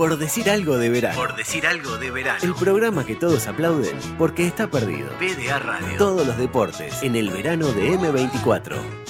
Por decir algo de verano. Por decir algo de verano. El programa que todos aplauden porque está perdido. PDA Radio. Todos los deportes en el verano de M24.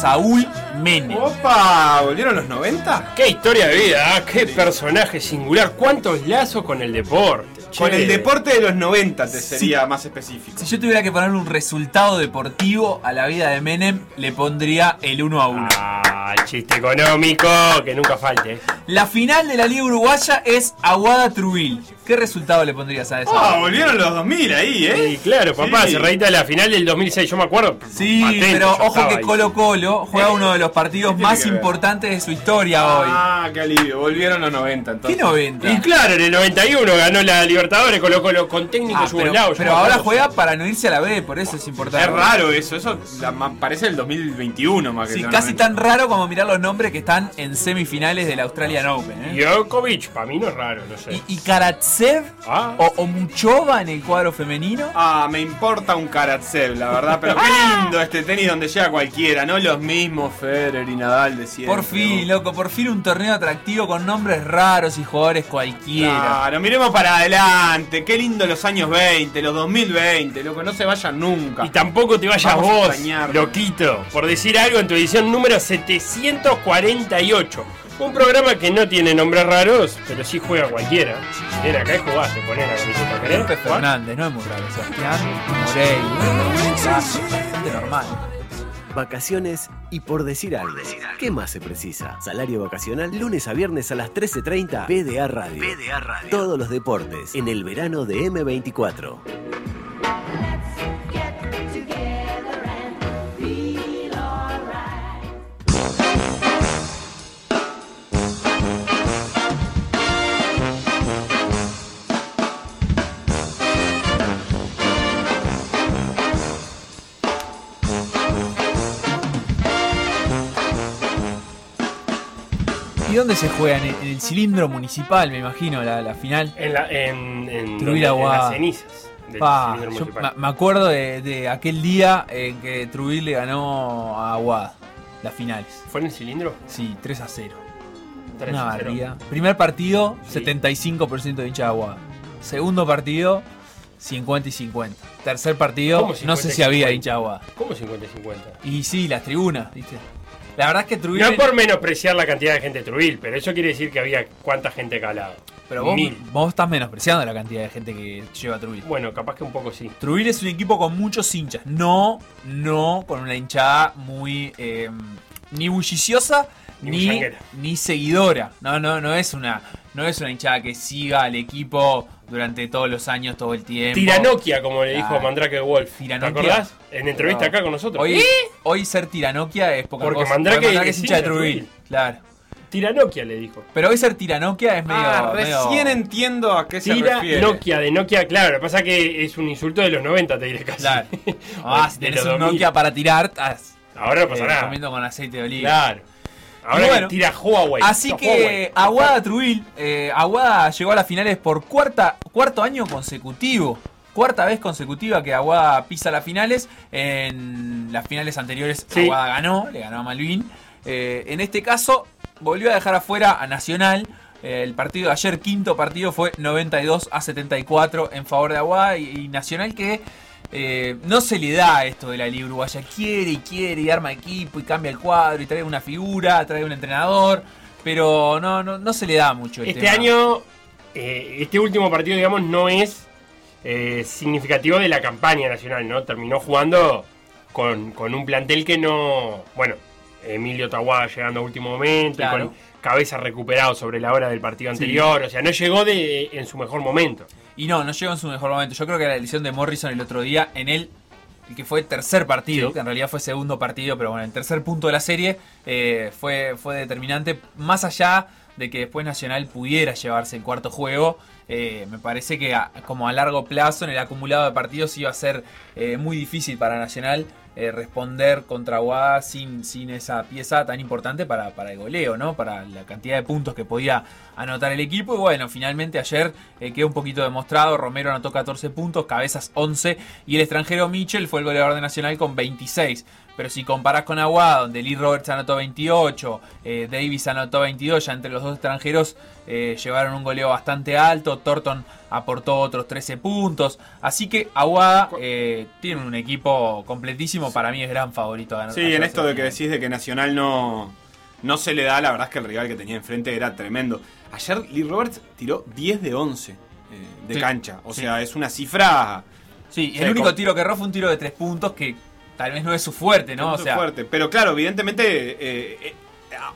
Saúl Menem. Opa, ¿volvieron los 90? Qué historia de vida, ¿ah? qué personaje singular, cuántos lazos con el deporte. Con el deporte de los 90 te sería más específico. Si yo tuviera que ponerle un resultado deportivo a la vida de Menem, le pondría el 1 a 1. Ah, el chiste económico, que nunca falte. La final de la Liga Uruguaya es Aguada Trubil. ¿Qué resultado le pondrías a eso? Ah, volvieron los 2000 ahí, ¿eh? Y claro, papá, Sí. se reíta de la final del 2006, yo me acuerdo. Sí, patente, pero ojo que. Colo Colo juega uno de los partidos más importantes de su historia hoy. Ah, qué alivio, volvieron los 90 ¿Qué entonces. 90? Y claro, en el 91 ganó la Libertadores, Colo Colo con técnico Ah, pero, yugoslavo. pero me ahora juega para no irse a la B, por eso es importante. Es raro eso, eso la- parece el 2021 más que Sí, casi 90. tan raro como mirar los nombres que están en semifinales del Australian Open. ¿eh? Djokovic, para mí no es raro, no sé. Y, y Karatsev Ah. o, o Muchova en el cuadro femenino. Ah, me importa un Karatsev, la verdad, pero qué lindo este tenis donde llega cualquiera, no los mismos Federer y Nadal de siempre. Por fin, loco, por fin un torneo atractivo con nombres raros y jugadores cualquiera. Claro, miremos para adelante, qué lindo los años 20, los 2020, loco, no se vayan nunca. Y tampoco te vayas Vamos vos, loquito, por decir algo en tu edición número 748. Un programa que no tiene nombres raros, pero sí juega cualquiera. Ven acá y jugás, te pones la camiseta, ¿querés? Fernández, no es muy raro. Sebastián Moreira. Gente normal. Vacaciones y por decir algo. ¿Qué más se precisa? Salario vacacional lunes a viernes a las 13.30 PDA Radio. PDA Radio. Todos los deportes en el verano de M24. Dónde se juega? En el, en el cilindro municipal, me imagino, la, la final. En, la, en, en, Trujillo en las cenizas del Pa, cilindro yo municipal. me- acuerdo de, de aquel día en que Trubil le ganó a Aguada las finales. ¿Fue en el cilindro? Sí, 3 a 0. Tres Una a cero. barbaridad. Primer partido, Sí. 75% de hincha de Aguada. Segundo partido, 50 y 50. Tercer partido, ¿Cómo no 50 sé si había 50? hincha de Aguada. ¿Cómo 50 y 50? Y sí, las tribunas, ¿viste? La verdad es que. No por menospreciar la cantidad de gente de Trubil, pero eso quiere decir que había cuánta gente calado. Pero vos, Mil. vos estás menospreciando la cantidad de gente que lleva a Trubil. Bueno, capaz que un poco sí. Trubil es un equipo con muchos hinchas. No, no con una hinchada muy. eh, ni bulliciosa Ni ni, ni seguidora. No, no, no es una. No es una hinchada que siga al equipo durante todos los años, todo el tiempo. Tiranoquia, como le dijo Claro. Mandrake Wolf. ¿Te acordás? En entrevista No. acá con nosotros. Hoy, hoy ser tiranoquia es poca Porque cosa. Mandrake es es hincha de. Trubil. Claro. Tiranoquia le dijo. Pero hoy ser tiranoquia es medio. Ah, medio- recién entiendo a qué se Tira refiere. Nokia, de Nokia, claro. Lo que pasa es que es un insulto de los 90, te diré casi. Claro. Ah, si De tenés los un 2000. Nokia para tirar, Ahora no pasa eh, nada. comiendo con aceite de oliva. Claro. Ahora Y que bueno, tira Huawei. Así que Huawei. Aguada Trubil, eh, Aguada llegó a las finales por cuarta, cuarto año consecutivo. Cuarta vez consecutiva que Aguada pisa las finales. En las finales anteriores Sí. Aguada ganó, le ganó a Malvin. Eh, en este caso volvió a dejar afuera a Nacional. Eh, el partido de ayer, quinto partido, fue 92 a 74 en favor de Aguada y, y Nacional que eh, no se le da esto de la Liga Uruguaya. Quiere y quiere y arma equipo y cambia el cuadro y trae una figura, trae un entrenador, pero no, no, no se le da mucho. el Este tema. año, eh, este último partido, digamos, no es eh, significativo de la campaña nacional, ¿no? Terminó jugando con, con un plantel que no. Bueno, Emilio Tahuada llegando a último momento, y Claro. con cabeza recuperado sobre la hora del partido anterior, o sea, no llegó de, en su mejor momento. Y no, no llegó en su mejor momento. Yo creo que la elección de Morrison el otro día en el, el que fue tercer partido, Sí. que en realidad fue segundo partido, pero bueno, el tercer punto de la serie eh, fue, fue determinante, más allá de que después Nacional pudiera llevarse el cuarto juego. Eh, me parece que a- como a largo plazo en el acumulado de partidos iba a ser eh, muy difícil para Nacional eh, responder contra Aguada sin, sin esa pieza tan importante para, para el goleo, ¿no? Para la cantidad de puntos que podía anotar el equipo. Y bueno, finalmente ayer eh, quedó un poquito demostrado. Romero anotó 14 puntos, Cabezas 11 y el extranjero Mitchell fue el goleador de Nacional con 26. Pero si comparás con Aguada, donde Lee Roberts anotó 28, eh, Davis anotó 22, ya entre los dos extranjeros eh, llevaron un goleo bastante alto. Thornton aportó otros 13 puntos. Así que Aguada eh, tiene un equipo completísimo. Para mí es gran favorito a ganar. Sí, en esto de que decís de que Nacional no, no se le da, la verdad es que el rival que tenía enfrente era tremendo. Ayer Lee Roberts tiró 10 de 11 eh, de Sí, cancha. O sí. sea, es una cifra Sí, el único tiro que erró fue un tiro de 3 puntos que tal vez no es su fuerte, ¿no? O Muy sea, fuerte. Pero claro, evidentemente eh, eh,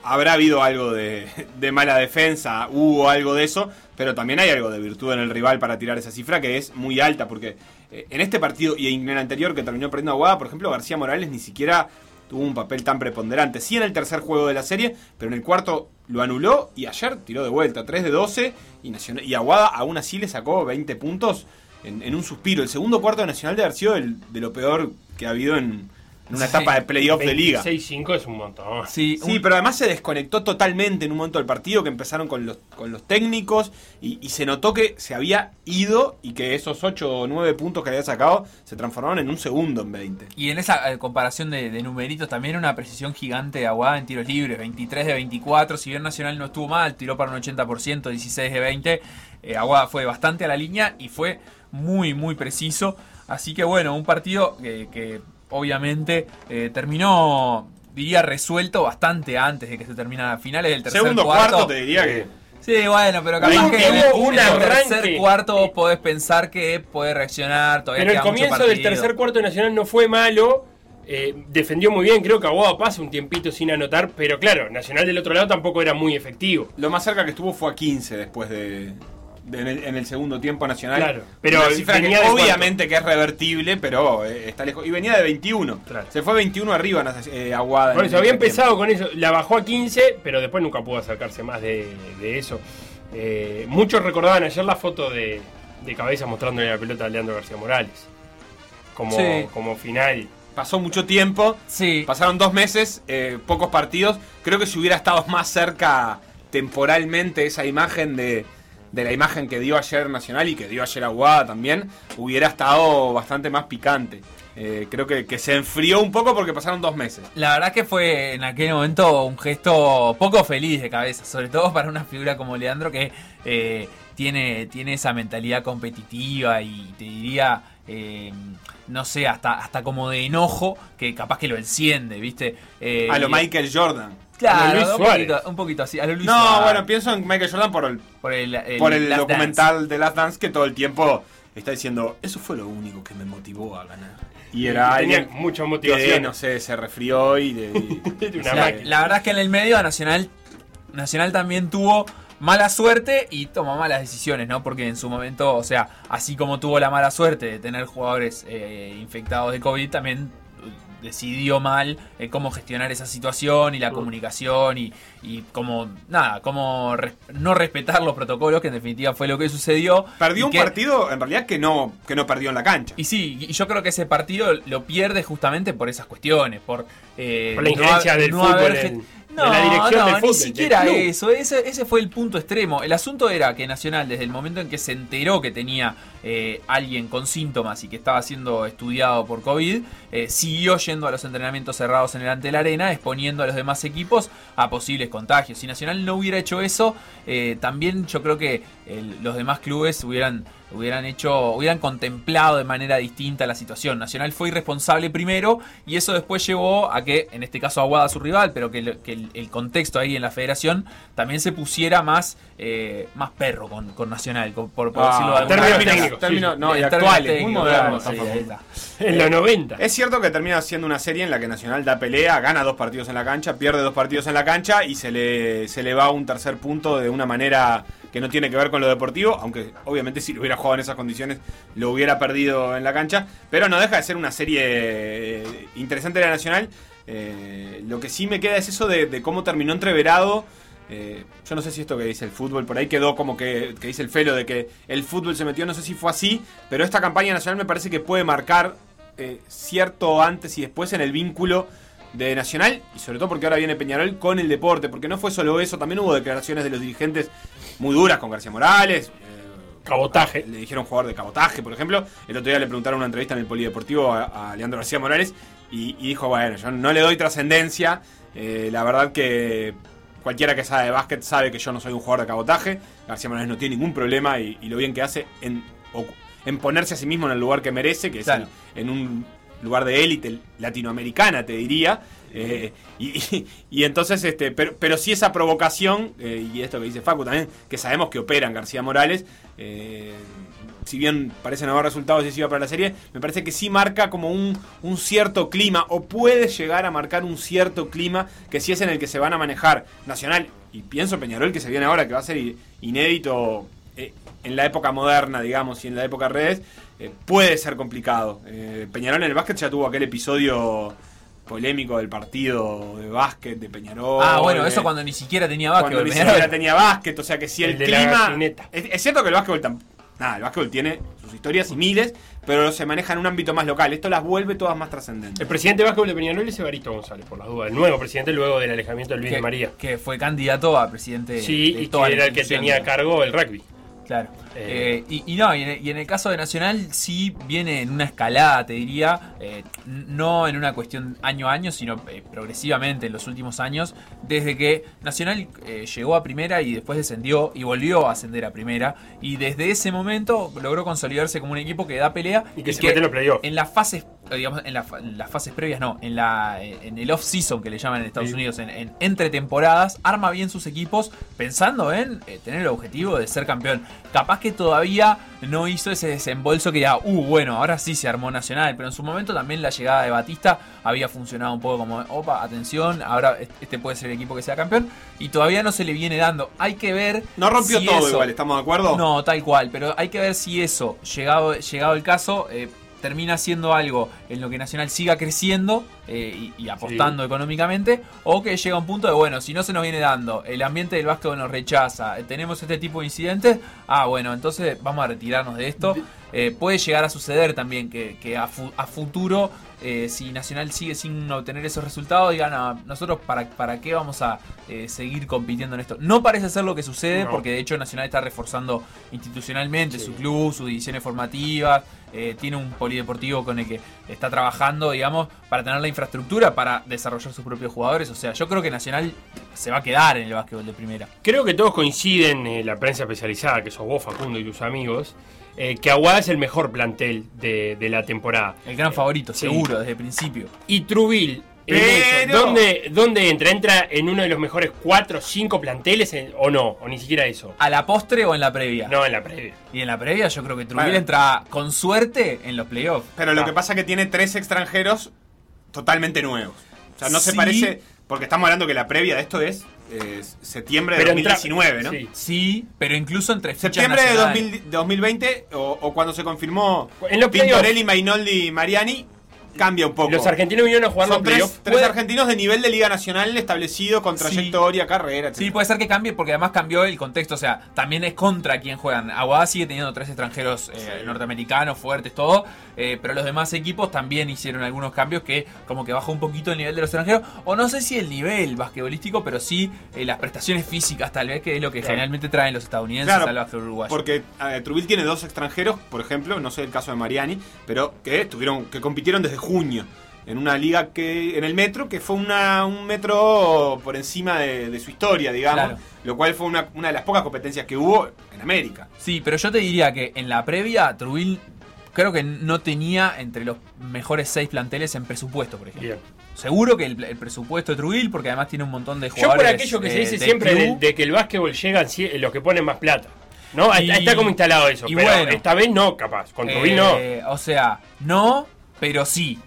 habrá habido algo de, de mala defensa, hubo algo de eso, pero también hay algo de virtud en el rival para tirar esa cifra que es muy alta, porque eh, en este partido y en el anterior que terminó perdiendo Aguada, por ejemplo, García Morales ni siquiera tuvo un papel tan preponderante. Sí en el tercer juego de la serie, pero en el cuarto lo anuló y ayer tiró de vuelta, 3 de 12 y, Nacional, y Aguada aún así le sacó 20 puntos en, en un suspiro. El segundo cuarto de Nacional de haber sido el- de lo peor que ha habido en, en una Sí. etapa de playoff de liga. 26-5 es un montón. sí, Sí, un- pero además se desconectó totalmente en un momento del partido que empezaron con los, con los técnicos y, y se notó que se había ido y que esos 8 o 9 puntos que había sacado se transformaron en un segundo en 20. Y en esa eh, comparación de, de numeritos también una precisión gigante de Aguada en tiros libres, 23 de 24, si bien Nacional no estuvo mal, tiró para un 80%, 16 de 20, eh, Aguada fue bastante a la línea y fue muy muy preciso, así que bueno, un partido que, que obviamente eh, terminó, diría, resuelto bastante antes de que se terminara finales del tercer Segundo cuarto, te diría que... Sí, bueno, pero Ahí capaz que en el, hubo un en el tercer cuarto vos podés pensar que puede reaccionar, todavía Pero el comienzo del tercer cuarto de Nacional no fue malo. eh, defendió muy bien, creo que Aguada pasa un tiempito sin anotar, pero claro, Nacional del otro lado tampoco era muy efectivo. Lo más cerca que estuvo fue a 15 después de... en, el, en el segundo tiempo nacional. Claro, pero Una cifra que venía de obviamente que es revertible, pero eh, está lejos. Y venía de 21. Claro. Se fue 21 arriba eh, Aguada. Eso el había empezado con eso, la bajó a 15, pero después nunca pudo acercarse más de, de eso. Eh, muchos recordaban ayer la foto de, de cabeza mostrándole la pelota a Leandro García Morales. Como, Sí. como final. Pasó mucho tiempo. Sí, Pasaron dos meses, eh, pocos partidos. Creo que si hubiera estado más cerca temporalmente esa imagen de, de la imagen que dio ayer Nacional y que dio ayer Aguada también, hubiera estado bastante más picante. Eh, creo que, que se enfrió un poco porque pasaron dos meses. La verdad que fue en aquel momento un gesto poco feliz de cabeza, sobre todo para una figura como Leandro que eh, tiene, tiene esa mentalidad competitiva y te diría, eh, no sé, hasta, hasta como de enojo que capaz que lo enciende, ¿viste? A lo Michael Jordan. Claro, a lo Luis un, poquito, un poquito así, a lo Luis No, Suárez, bueno, pienso en Michael Jordan por el, por el, el por el documental de Last Dance que todo el tiempo está diciendo, eso fue lo único que me motivó a ganar. Y era tenía alguien mucha que, motivación. no sé, se refrió y... de- y- Una. La, máquina. la verdad es que en el medio Nacional, Nacional también tuvo mala suerte y tomó malas decisiones, ¿no? Porque en su momento, o sea, así como tuvo la mala suerte de tener jugadores eh, infectados de COVID, también decidió mal eh, cómo gestionar esa situación y la comunicación y, y cómo, nada, cómo res- no respetar los protocolos, que en definitiva fue lo que sucedió. Perdió un que- partido, en realidad, que no, que no perdió en la cancha. y sí, y yo creo que ese partido lo pierde justamente por esas cuestiones, por, eh, Por la injerencia ha- del fútbol haber en- de la dirección no, del ni fútbol, siquiera del eso, ese, ese fue el punto extremo. El asunto era que Nacional, desde el momento en que se enteró que tenía eh, alguien con síntomas y que estaba siendo estudiado por COVID, eh, siguió yendo a los entrenamientos cerrados en el ante la arena, exponiendo a los demás equipos a posibles contagios. Si Nacional no hubiera hecho eso, eh, también yo creo que el- los demás clubes hubieran hubieran hecho, hubieran contemplado de manera distinta la situación. Nacional fue irresponsable primero y eso después llevó a que, en este caso Aguada su rival, pero que, el, que el- el contexto ahí en la federación también se pusiera más, eh, más perro con, con Nacional, con- por, por Ah, decirlo de alguna manera. Técnicos, términos- sí. no, y actuales, muy modernos. sí. En los 90. Es cierto que termina siendo una serie en la que Nacional da pelea, gana dos partidos en la cancha, pierde dos partidos en la cancha y se le, se le va un tercer punto de una manera que no tiene que ver con lo deportivo, aunque obviamente si lo hubiera jugado en esas condiciones lo hubiera perdido en la cancha, pero no deja de ser una serie eh, interesante de la Nacional. Eh, lo que sí me queda es eso de, de cómo terminó entreverado Eh, yo no sé si esto que dice el fútbol, por ahí quedó como que, que dice el Felo de que el fútbol se metió, no sé si fue así, pero esta campaña nacional me parece que puede marcar eh, cierto antes y después en el vínculo de Nacional y sobre todo porque ahora viene Peñarol con el deporte, porque no fue solo eso, también hubo declaraciones de los dirigentes muy duras con García Morales. eh, Cabotaje. Le dijeron jugador de cabotaje, por ejemplo. El otro día le preguntaron una entrevista en el Polideportivo a, a Leandro García Morales y, y dijo, bueno, yo no le doy trascendencia. eh, la verdad que cualquiera que sabe de básquet sabe que yo no soy un jugador de cabotaje. García Morales no tiene ningún problema y, y lo bien que hace en, ponerse a sí mismo en el lugar que merece, que Claro. es en, en un lugar de élite latinoamericana, te diría. Eh, y, y- y entonces, este, pero, pero sí esa provocación, eh, y esto que dice Facu también, que sabemos que operan García Morales, eh, si bien parecen haber resultados decisivos para la serie, me parece que sí marca como un, un cierto clima, o puede llegar a marcar un cierto clima, que sí es en el que se van a manejar Nacional, y pienso Peñarol que se viene ahora, que va a ser inédito eh, en la época moderna, digamos, y en la época redes, eh, puede ser complicado. Eh, Peñarol en el básquet ya tuvo aquel episodio polémico del partido de básquet de Peñarol. Ah, bueno, eso cuando ni siquiera tenía cuando básquetbol. ni Peñarol. siquiera tenía básquet, o sea que si el, El de la clima. Es, es cierto que el básquetbol tam- Nada, el básquetbol tiene sus historias y miles, pero se maneja en un ámbito más local. Esto las vuelve todas más trascendentes. El presidente de básquetbol de Peñarol es Evaristo González, por las dudas. El nuevo presidente luego del alejamiento de Luis que, de María. que fue candidato a presidente Sí, de y toda que la era el que tenía a cargo el rugby. Claro. Eh, Eh, y, y no, y en, el, y en el caso de Nacional sí viene en una escalada, te diría, eh, no en una cuestión año a año, sino eh, progresivamente en los últimos años, desde que Nacional llegó a primera y después descendió y volvió a ascender a primera. Y desde ese momento logró consolidarse como un equipo que da pelea Y que se mete en los playoffs. En las fases, digamos, en, la fa- en las fases previas, no, en, la, eh, en el off-season que le llaman en Estados Sí. Unidos, en, en- entre temporadas, arma bien sus equipos pensando en eh, tener el objetivo de ser campeón. Capaz que todavía no hizo ese desembolso que ya, uh, bueno, ahora sí se armó Nacional, pero en su momento también la llegada de Batista había funcionado un poco como, opa, atención, ahora este puede ser el equipo que sea campeón, y todavía no se le viene dando. Hay que ver. No rompió si todo eso- igual, ¿estamos de acuerdo? no, tal cual, pero hay que ver si eso, llegado, llegado el caso, eh, termina siendo algo en lo que Nacional siga creciendo eh, y, y apostando económicamente, o que llega un punto de, bueno, si no se nos viene dando, el ambiente del básquetbol nos rechaza, tenemos este tipo de incidentes, ah, bueno, entonces vamos a retirarnos de esto. Eh, puede llegar a suceder también que, que a, fu- a futuro, eh, si Nacional sigue sin obtener esos resultados, digan, "Ah, nosotros para, para qué vamos a eh, seguir compitiendo en esto. No parece ser lo que sucede, No. porque de hecho Nacional está reforzando institucionalmente su club, sus divisiones formativas, tiene un polideportivo con el que está trabajando, digamos, para tener la infraestructura para desarrollar sus propios jugadores. O sea, yo creo que Nacional se va a quedar en el básquetbol de primera. Creo que todos coinciden, la prensa especializada, que sos vos, Facundo, y tus amigos, eh, que Aguada es el mejor plantel de, de la temporada. El gran favorito, Sí. seguro, desde el principio. Y Trubil, en Pero- eso, ¿dónde, ¿dónde entra? ¿Entra en uno de los mejores 4 o 5 planteles en- o no? O ni siquiera eso. ¿A la postre o en la previa? No, en la previa. Y en la previa yo creo que Bueno. entra con suerte en los playoffs. Pero lo Ah. que pasa es que tiene tres extranjeros totalmente nuevos. O sea, no se parece. Porque estamos hablando que la previa de esto es eh, septiembre de Pero entra- 2019, ¿no? sí. Sí, pero incluso entre Septiembre de nacionales. 2000 2020 o, o cuando se confirmó En los. Pintorelli, Mainoldi y Mariani, cambia un poco. Los argentinos vinieron a jugar los Son tres, playoffs. tres Puede- argentinos de nivel de Liga Nacional establecido con Sí. trayectoria, carrera, etc. Sí, puede ser que cambie porque además cambió el contexto. O sea, también es contra quien juegan. Aguada sigue teniendo tres extranjeros eh, norteamericanos fuertes, todo. eh, pero los demás equipos también hicieron algunos cambios que como que bajó un poquito el nivel de los extranjeros. O no sé si el nivel basquetbolístico, pero sí eh, las prestaciones físicas tal vez, que es lo que Claro. generalmente traen los estadounidenses Claro, al básquetbol uruguayo. Porque eh, Trubil tiene dos extranjeros, por ejemplo, no sé el caso de Mariani, pero que estuvieron, que compitieron desde junio en una liga que en el metro que fue una, un metro por encima de, de su historia, digamos, Claro. lo cual fue una, una de las pocas competencias que hubo en América. Sí, pero yo te diría que en la previa, Trubil creo que no tenía entre los mejores seis planteles en presupuesto, por ejemplo. Bien. Seguro que el, el presupuesto de Trubil, porque además tiene un montón de Yo jugadores. por aquello que se eh, dice siempre de, que el básquetbol llegan los que ponen más plata. ¿No? Ahí Y- Está, está como instalado eso. y pero bueno. esta vez no, capaz. Con Trubil no. Eh, O sea, no, pero sí.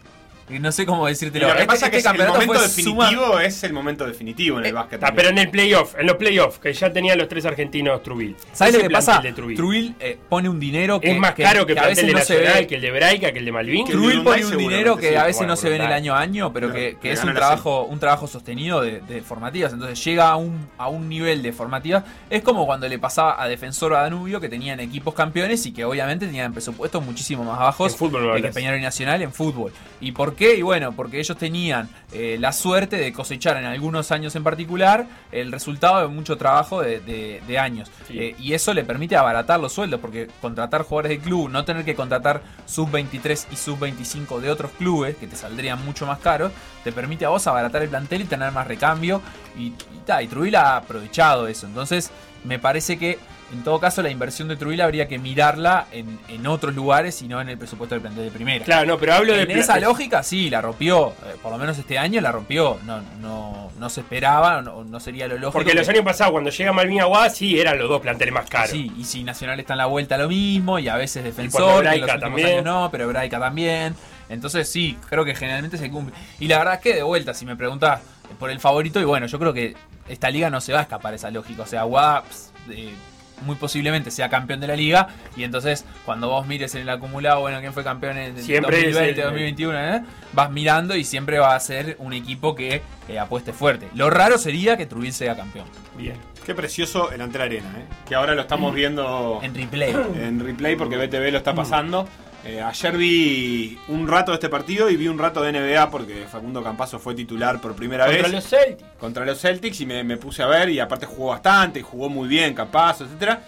No sé cómo Y decírtelo. lo que Este- pasa es que este es el momento suma- definitivo es el momento definitivo en el Eh, básquet. Ah, pero en el playoff, en los playoffs, que ya tenían los tres argentinos Trubil. ¿Sabes lo que pasa? Trubil. Trubil eh, pone un dinero que es más caro que, el a veces de no se ve. que el de Braica, que el de Malvin. Que el Trubil pone un dinero que a veces Bueno, no se ve en el año a año, pero Claro, que, que es un trabajo, un trabajo sostenido de, de formativas. Entonces llega a un, a un nivel de formativas. Es como cuando le pasaba a Defensor o a Danubio, que tenían equipos campeones y que obviamente tenían presupuestos muchísimo más bajos En fútbol que. Peñarol y Nacional en fútbol. ¿Y por qué? Y bueno, porque ellos tenían eh, la suerte de cosechar en algunos años en particular el resultado de mucho trabajo de, de- de años. Sí. Eh, y eso le permite abaratar los sueldos, porque contratar jugadores de club, no tener que contratar sub-23 y sub-25 de otros clubes, que te saldrían mucho más caros, te permite a vos abaratar el plantel y tener más recambio. Y, y, ta, y Trujillo ha aprovechado eso. Entonces, me parece que en todo caso la inversión de Trujillo habría que mirarla en, en otros lugares y no en el presupuesto del plantel de primera. Claro, no, pero hablo de. En esa lógica, sí, la rompió. eh, por lo menos este año la rompió. No, no, no se esperaba, no, no sería lo lógico. Porque los que- años pasados, cuando llega Malvin Aguada, sí eran los dos planteles más caros. Sí, y si Nacional está en la vuelta lo mismo, y a veces defensor, en los también. años no, pero Braica también. Entonces sí, creo que generalmente se cumple. Y la verdad es que de vuelta, si me preguntas por el favorito, y bueno, yo creo que esta liga no se va a escapar esa lógica. O sea, Aguada eh, muy posiblemente sea campeón de la liga, y entonces cuando vos mires en el acumulado, bueno, quién fue campeón en Siempre es 2020, el- 2021, ¿eh? vas mirando y siempre va a ser un equipo que eh, apueste fuerte. Lo raro sería que Trujillo sea campeón. Bien. Qué precioso el Antel Arena, ¿eh? que ahora lo estamos viendo En replay. en replay porque BTV lo está pasando. Eh, ayer vi un rato de este partido y vi un rato de NBA porque Facundo Campazo fue titular por primera Contra vez los Celtics. contra los Celtics y me, me puse a ver y aparte jugó bastante, jugó muy bien Campazo, etcétera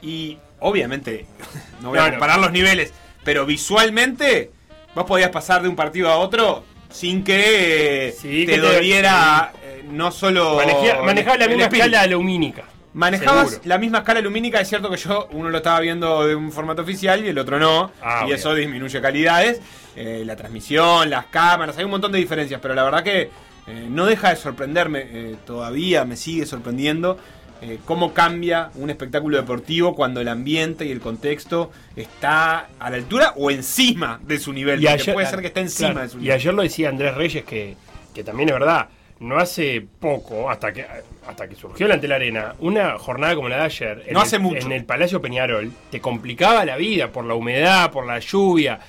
Y obviamente, no voy a comparar los niveles, pero visualmente vos podías pasar de un partido a otro sin que eh, Sí, te que te- doliera eh, no solo... Manejaba, manejaba la misma espíritu. escala lumínica. Manejabas Seguro. la misma escala lumínica, es cierto que yo uno lo estaba viendo de un formato oficial y el otro no, Ah, y eso disminuye calidades, eh, la transmisión, las cámaras, hay un montón de diferencias, pero la verdad que eh, no deja de sorprenderme, eh, todavía me sigue sorprendiendo eh, cómo cambia un espectáculo deportivo cuando el ambiente y el contexto está a la altura o encima de su nivel, porque puede ser que esté encima claro, de su y nivel. ayer lo decía Andrés Reyes, que, que también es verdad. No hace poco, hasta que hasta que surgió la ante la arena, una jornada como la de ayer, el- mucho. en el Palacio Peñarol, te complicaba la vida por la humedad, por la lluvia.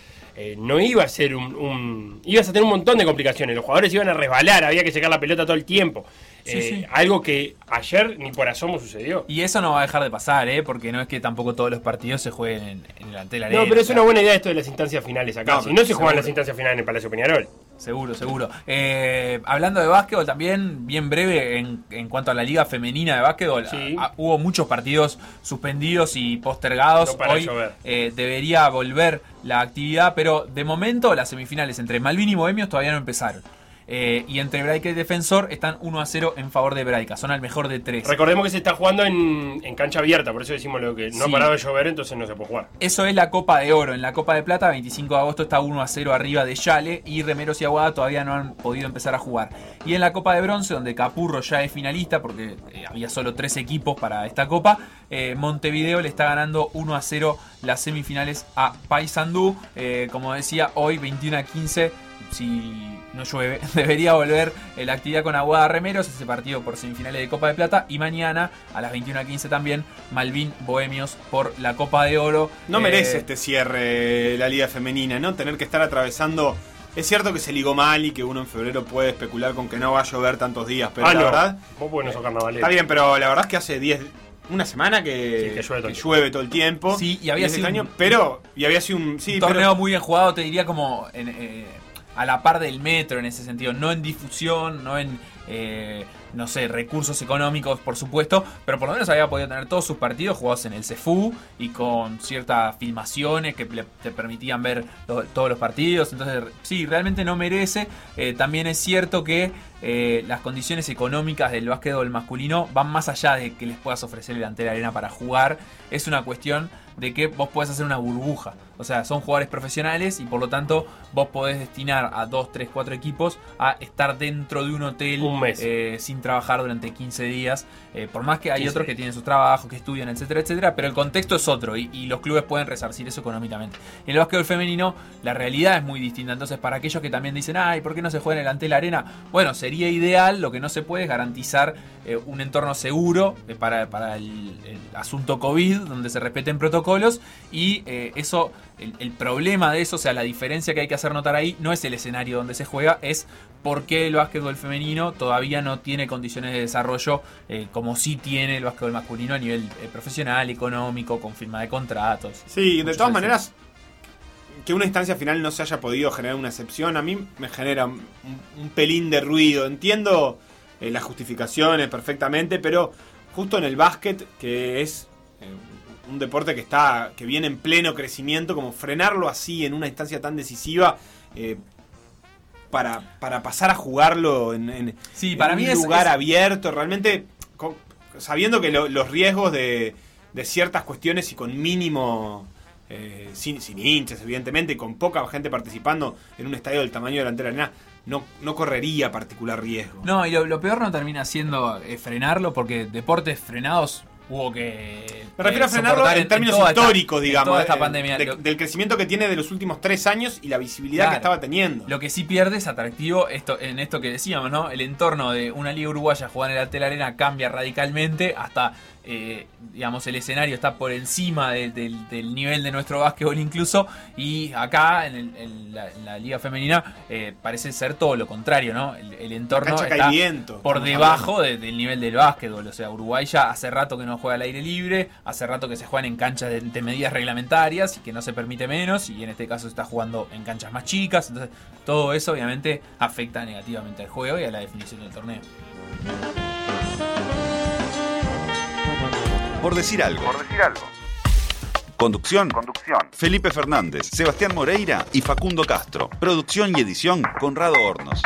Eh, no iba a ser un, un- Ibas a tener un montón de complicaciones. Los jugadores iban a resbalar, había que sacar la pelota todo el tiempo. Sí, Eh, sí. Algo que ayer ni por asomo sucedió. Y eso no va a dejar de pasar, ¿eh? Porque no es que tampoco todos los partidos se jueguen en, en el Antel Arena. No, pero es una buena idea esto de las instancias finales acá. No, si no se juegan seguro. las instancias finales en el Palacio Peñarol. Seguro, seguro. Eh, hablando de básquetbol también, bien breve en, en cuanto a la liga femenina de básquetbol, Sí. a- a- hubo muchos partidos suspendidos y postergados. No para Hoy llover. eh, debería volver la actividad, pero de momento las semifinales entre Malvin y Bohemios todavía no empezaron. Eh, y entre Braica y Defensor están 1 a 0 en favor de Braica. Son al mejor de 3. Recordemos que se está jugando en, en cancha abierta, por eso decimos lo que no Sí. ha parado de llover, entonces no se puede jugar. Eso es la Copa de Oro. En la Copa de Plata, 25 de agosto está 1 a 0 arriba de Yale y Remeros y Aguada todavía no han podido empezar a jugar. Y en la Copa de Bronce, donde Capurro ya es finalista, porque eh, había solo tres equipos para esta Copa, eh, Montevideo le está ganando 1 a 0 las semifinales a Paysandú. Como decía, hoy 21 a 15, si no llueve, debería volver eh, la actividad con Aguada Remeros, ese partido por semifinales de Copa de Plata. Y mañana a las 21 a 15 también, Malvin Bohemios por la Copa de Oro. No Eh, merece este cierre la liga femenina, ¿no? Tener que estar atravesando. Es cierto que se ligó mal y que uno en febrero puede especular con que no va a llover tantos días, pero ah, la no. verdad. Vos porque no sos carnavalero. Está bien, pero la verdad es que hace 10. Una semana que, Sí, que llueve todo el que tiempo. llueve todo el tiempo. Sí, y había este sido año, un- pero. Y había sido un. Sí, un pero- torneo muy bien jugado, te diría como en, eh, a la par del metro en ese sentido, no en difusión, no en, eh, no sé, recursos económicos, por supuesto, pero por lo menos había podido tener todos sus partidos jugados en el CEFU y con ciertas filmaciones que te permitían ver todos los partidos, entonces sí, realmente no merece. Eh, también es cierto que eh, las condiciones económicas del básquetbol masculino van más allá de que les puedas ofrecer el ante la arena para jugar, es una cuestión de que vos podés hacer una burbuja. O sea, son jugadores profesionales y por lo tanto vos podés destinar a 2, 3, 4 equipos a estar dentro de un hotel Un mes. eh, sin trabajar durante 15 días. Eh, por más que hay 15 otros que tienen sus trabajos, que estudian, etcétera, etcétera, pero el contexto es otro y, y los clubes pueden resarcir eso económicamente. En el básquetbol femenino, la realidad es muy distinta. Entonces, para aquellos que también dicen, ay, ¿por qué no se juega en el Antel Arena? Bueno, sería ideal, lo que no se puede es garantizar eh, un entorno seguro eh, para, para el, el asunto COVID, donde se respeten protocolos y eh, eso, el, el problema de eso, o sea, la diferencia que hay que hacer notar ahí, no es el escenario donde se juega, es por qué el básquetbol femenino todavía no tiene condiciones de desarrollo como sí tiene el básquetbol masculino a nivel profesional, económico, con firma de contratos. Sí, de todas maneras, que una instancia final no se haya podido generar una excepción, a mí me genera un, un pelín de ruido. Entiendo eh, las justificaciones perfectamente, pero justo en el básquet, que es eh, un deporte que está que viene en pleno crecimiento, como frenarlo así en una instancia tan decisiva. eh, para, para pasar a jugarlo en, en- Sí, en para un es- lugar es- abierto, realmente sabiendo que lo- los riesgos de, de ciertas cuestiones y con mínimo, eh, sin, sin hinchas, evidentemente, con poca gente participando en un estadio del tamaño de la Arena, no, no correría particular riesgo. No, y lo, lo peor no termina siendo eh, frenarlo, porque deportes frenados hubo que. Me refiero a frenarlo en términos históricos, digamos, toda esta eh, pandemia. de- Lo- del crecimiento que tiene de los últimos tres años y la visibilidad Claro. que estaba teniendo. Lo que sí pierde es atractivo esto, en esto que decíamos, ¿no? El entorno de una liga uruguaya jugar en el Altel Arena cambia radicalmente hasta, eh, digamos, el escenario está por encima de- del, del nivel de nuestro básquetbol incluso y acá en, el- en la, en la liga femenina eh, parece ser todo lo contrario, ¿no? El, el entorno está viento, por debajo de- del nivel del básquetbol, o sea, Uruguay ya hace rato que no juega al aire libre, hace rato que se juegan en canchas de, de medidas reglamentarias y que no se permite menos y en este caso se está jugando en canchas más chicas, entonces todo eso obviamente afecta negativamente al juego y a la definición del torneo. Por decir algo. Por decir algo. Conducción. Conducción. Felipe Fernández, Sebastián Moreira y Facundo Castro. Producción y edición Conrado Hornos.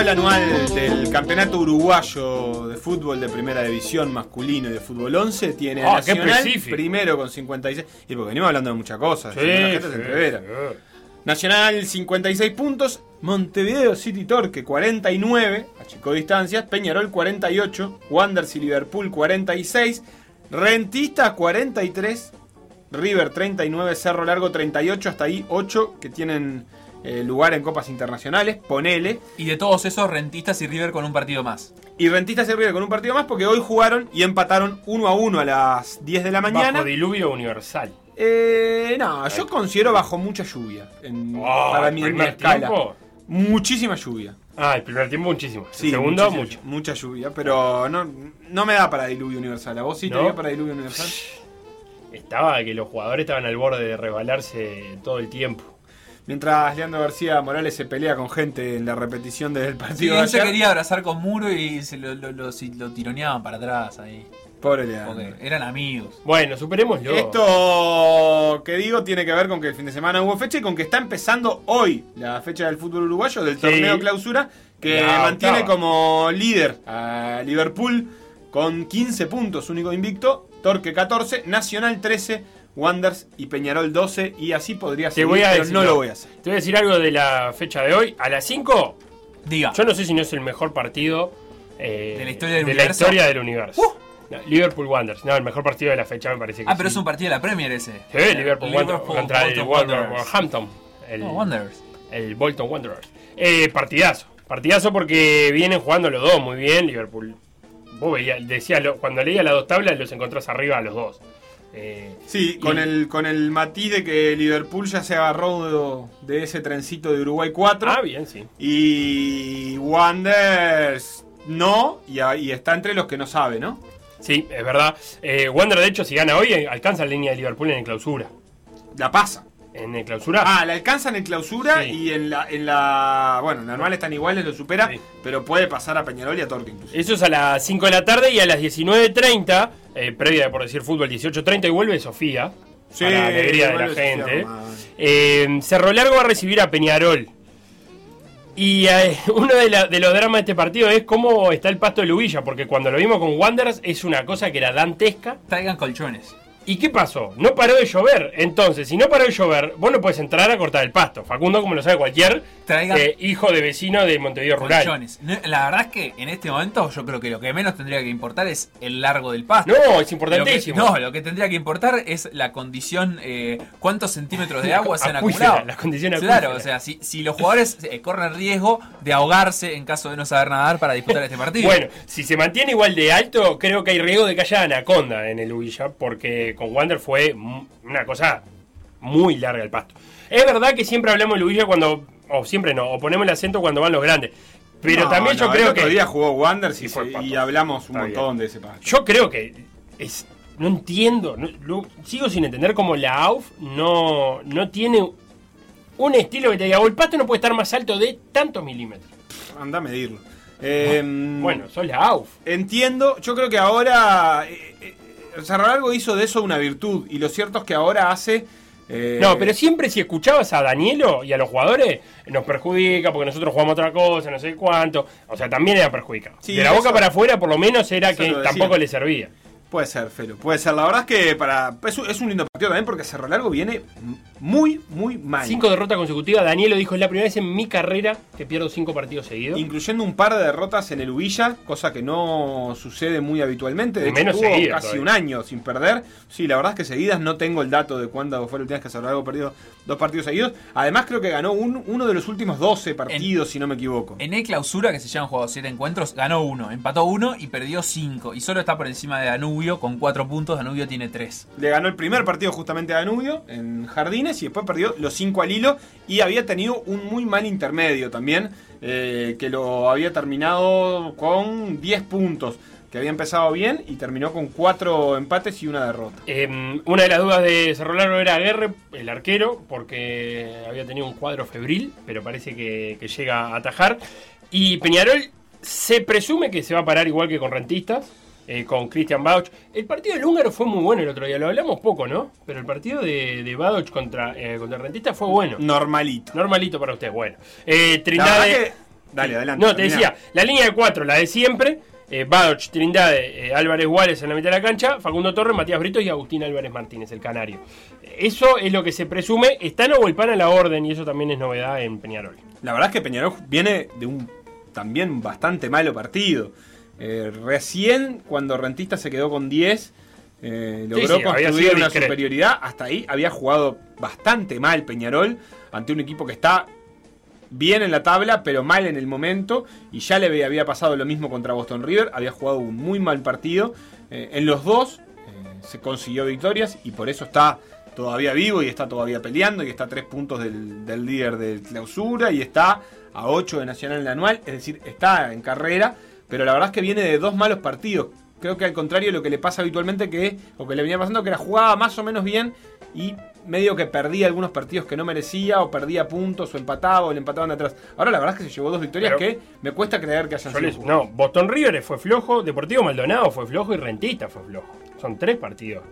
Tabla anual del Campeonato Uruguayo de Fútbol de Primera División masculino y de Fútbol 11 tiene Ah, Nacional primero con 56. Y porque venimos hablando de muchas cosas. Sí, si no, la gente sí, se entrevera. sí. Nacional 56 puntos, Montevideo City Torque 49, achicó distancias, Peñarol 48, Wanderers y Liverpool 46, Rentista 43, River 39, Cerro Largo 38, hasta ahí 8 que tienen eh, lugar en copas internacionales, ponele. Y de todos esos rentistas y River con un partido más. Y Rentistas y River con un partido más porque hoy jugaron y empataron 1 a 1 a las 10 de la mañana. Bajo diluvio universal. Eh, no, yo considero bajo mucha lluvia. en- Oh, para ¿el mí en mi primer escala. tiempo? Muchísima lluvia. Ah, el primer tiempo muchísimo. Sí, el segundo, mucho. Mucha lluvia, pero no, no me da para diluvio universal. ¿A vos sí te dio para diluvio universal? Estaba que los jugadores estaban al borde de resbalarse todo el tiempo. Mientras Leandro García Morales se pelea con gente en la repetición del Sí, partido de él se ayer. quería abrazar con Muro y se lo, lo, lo- si- lo tironeaban para atrás ahí. Pobre Leandro. Porque eran amigos. Bueno, superémoslo. Esto que digo tiene que ver con que el fin de semana hubo fecha y con que está empezando hoy la fecha del fútbol uruguayo, del Sí. torneo clausura, que mantiene como líder a Liverpool con 15 puntos, único invicto, Torque 14, Nacional 13, Wanders y Peñarol 12, y así podría Te ser, voy a pero decir, no lo voy a hacer. Te voy a decir algo de la fecha de hoy. A las 5, Diga. yo no sé si no es el mejor partido eh, ¿De la historia del de universo? la historia del universo. No, Liverpool Wanderers. No, el mejor partido de la fecha me parece que Ah, pero sí. es un partido de la Premier ese. Sí, Liverpool, Wanderers contra el Bolton Wanderers. Wolverhampton. El, No, Wanderers. el Bolton Wanderers. Eh, partidazo. Partidazo porque vienen jugando los dos muy bien. Liverpool. Vos veías, decía, lo- cuando leía las dos tablas los encontrás arriba a los dos. Eh, Sí, con, el, con el matiz de que Liverpool ya se agarró de, de ese trencito de Uruguay 4. ah, bien, sí. Y Wanders no, y, y está entre los que no sabe, ¿no? Sí, es verdad. Eh, Wander, de hecho, si gana hoy, alcanza la línea de Liverpool en el clausura. La pasa. En el clausura. Ah, la alcanzan en clausura Sí. y en la, en la. Bueno, normal están iguales, lo supera, Sí. pero puede pasar a Peñarol y a Torque incluso. Eso es a las 5 de la tarde y a las 19.30, eh, previa de por decir fútbol 18.30, y vuelve Sofía. para la alegría de la gente. Eh, Cerro Largo va a recibir a Peñarol. Y eh, uno de, la- de los dramas de este partido es cómo está el pasto de Lubilla, porque cuando lo vimos con Wanderers es una cosa que era dantesca. Traigan colchones. ¿Y qué pasó? No paró de llover. Entonces, si no paró de llover, vos no puedes entrar a cortar el pasto. Facundo, como lo sabe cualquier Traigan- eh, hijo de vecino de Montevideo Rural. Colchones. La verdad es que en este momento yo creo que lo que menos tendría que importar es el largo del pasto. No, es Lo que- importantísimo. no, lo que tendría que importar es la condición, eh, cuántos centímetros de agua se han acumulado. la condición Claro, o sea, si, si los jugadores eh, corren riesgo de ahogarse en caso de no saber nadar para disputar este partido. Bueno, si se mantiene igual de alto, creo que hay riesgo de que haya anaconda en el Ubilla, porque con Wander fue una cosa muy larga el pasto. Es verdad que siempre hablamos del Ubilla cuando, o siempre no, o ponemos el acento cuando van los grandes. Pero No, también yo creo el otro que. día jugó Wanderers y, Y y hablamos un Está montón de ese pasto. Yo creo que es. No entiendo. no- lo- sigo sin entender cómo la AUF no, no tiene un estilo que te diga, "Oh, el pasto no puede estar más alto de tantos milímetros. Anda a medirlo. Eh, Bueno, son la AUF. Entiendo, yo creo que ahora eh, eh, Cerro Largo hizo de eso una virtud y lo cierto es que ahora hace... eh, No, pero siempre si escuchabas a Danielo y a los jugadores, nos perjudica porque nosotros jugamos otra cosa, no sé cuánto. O sea, también era perjudicado. Sí, de la boca eso- para afuera, por lo menos, era que tampoco le servía. Puede ser, Felo, puede ser. La verdad es que para es un, es un lindo partido también porque Cerro Largo viene muy, muy mal. Cinco derrotas consecutivas. Danielo dijo, es la primera vez en mi carrera que pierdo cinco partidos seguidos. Incluyendo un par de derrotas en el Ubilla, cosa que no sucede muy habitualmente. De hecho, menos tuvo casi todavía. un año sin perder. Sí, la verdad es que seguidas no tengo el dato de cuándo fue la última vez que Cerro Largo perdió dos partidos seguidos. Además, creo que ganó un- uno de los últimos 12 partidos, si no me equivoco. En el clausura, que se llevan jugado 7 encuentros, ganó uno, empató uno y perdió 5. Y solo está por encima de Danubio con 4 puntos. Danubio tiene 3. Le ganó el primer partido justamente a Danubio en Jardines y después perdió los cinco al hilo y había tenido un muy mal intermedio también, eh, que lo había terminado con 10 puntos, que había empezado bien y terminó con 4 empates y una derrota. Eh, una de las dudas de Cerro Largo era Aguerre, el arquero, porque había tenido un cuadro febril, pero parece que, que llega a atajar. Y Peñarol se presume que se va a parar igual que con Rentistas, eh, con Christian Bauch. El partido del húngaro fue muy bueno el otro día, lo hablamos poco, ¿no? Pero el partido de, de Bauch contra, eh, contra Rentistas fue bueno. Normalito. Normalito para usted, bueno. Eh, Trindade. Dale, adelante. No, te decía, la línea de cuatro, la de siempre. Eh, Badoch, Trindade, eh, Álvarez Guales en la mitad de la cancha, Facundo Torres, Matías Brito y Agustín Álvarez Martínez, el canario. Eso es lo que se presume. Está Nahuelpan a la orden y eso también es novedad en Peñarol. La verdad es que Peñarol viene de un también bastante malo partido. Eh, recién, cuando Rentista se quedó con 10, eh, logró sí, construir una discreto. superioridad. Hasta ahí había jugado bastante mal Peñarol ante un equipo que está bien en la tabla, pero mal en el momento. Y ya le había- pasado lo mismo contra Boston River. Había jugado un muy mal partido. Eh, en los dos eh, se consiguió victorias y por eso está todavía vivo y está todavía peleando y está a tres puntos del, del líder de clausura y está a 8 de Nacional en la anual. Es decir, está en carrera, pero la verdad es que viene de dos malos partidos. Creo que al contrario de lo que le pasa habitualmente, que o que le venía pasando, que era jugaba más o menos bien y medio que perdía algunos partidos que no merecía, o perdía puntos, o empataba, o le empataban de atrás. Ahora la verdad es que se llevó dos victorias Pero- que me cuesta creer que hayan sido no, Boston River fue flojo, Deportivo Maldonado fue flojo y Rentista fue flojo. Son tres partidos,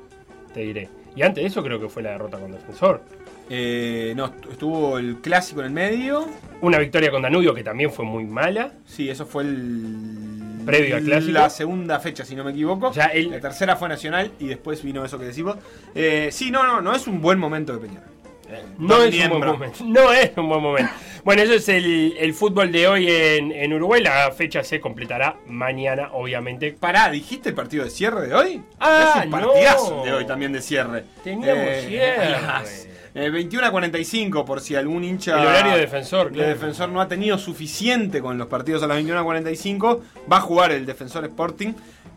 te diré. Y antes de eso creo que fue la derrota con Defensor. Eh, no, estuvo el clásico en el medio. Una victoria con Danubio que también fue muy mala. Sí, eso fue el. Previo al clásico. La segunda fecha, si no me equivoco. El- La tercera fue Nacional y después vino eso que decimos. Eh, sí, no, no, no es un buen momento de Peñarol. No es un buen momento. No es un buen momento. Bueno, eso es el, el fútbol de hoy en, en Uruguay. La fecha se completará mañana, obviamente. Pará, ¿dijiste el partido de cierre de hoy? Ah, es un no. partidazo de hoy también de cierre. Teníamos cierre. a las, eh, 21 a 45, por si algún hincha. El horario de defensor, de claro. defensor no ha tenido suficiente con los partidos a las 21 a 45. Va a jugar el Defensor Sporting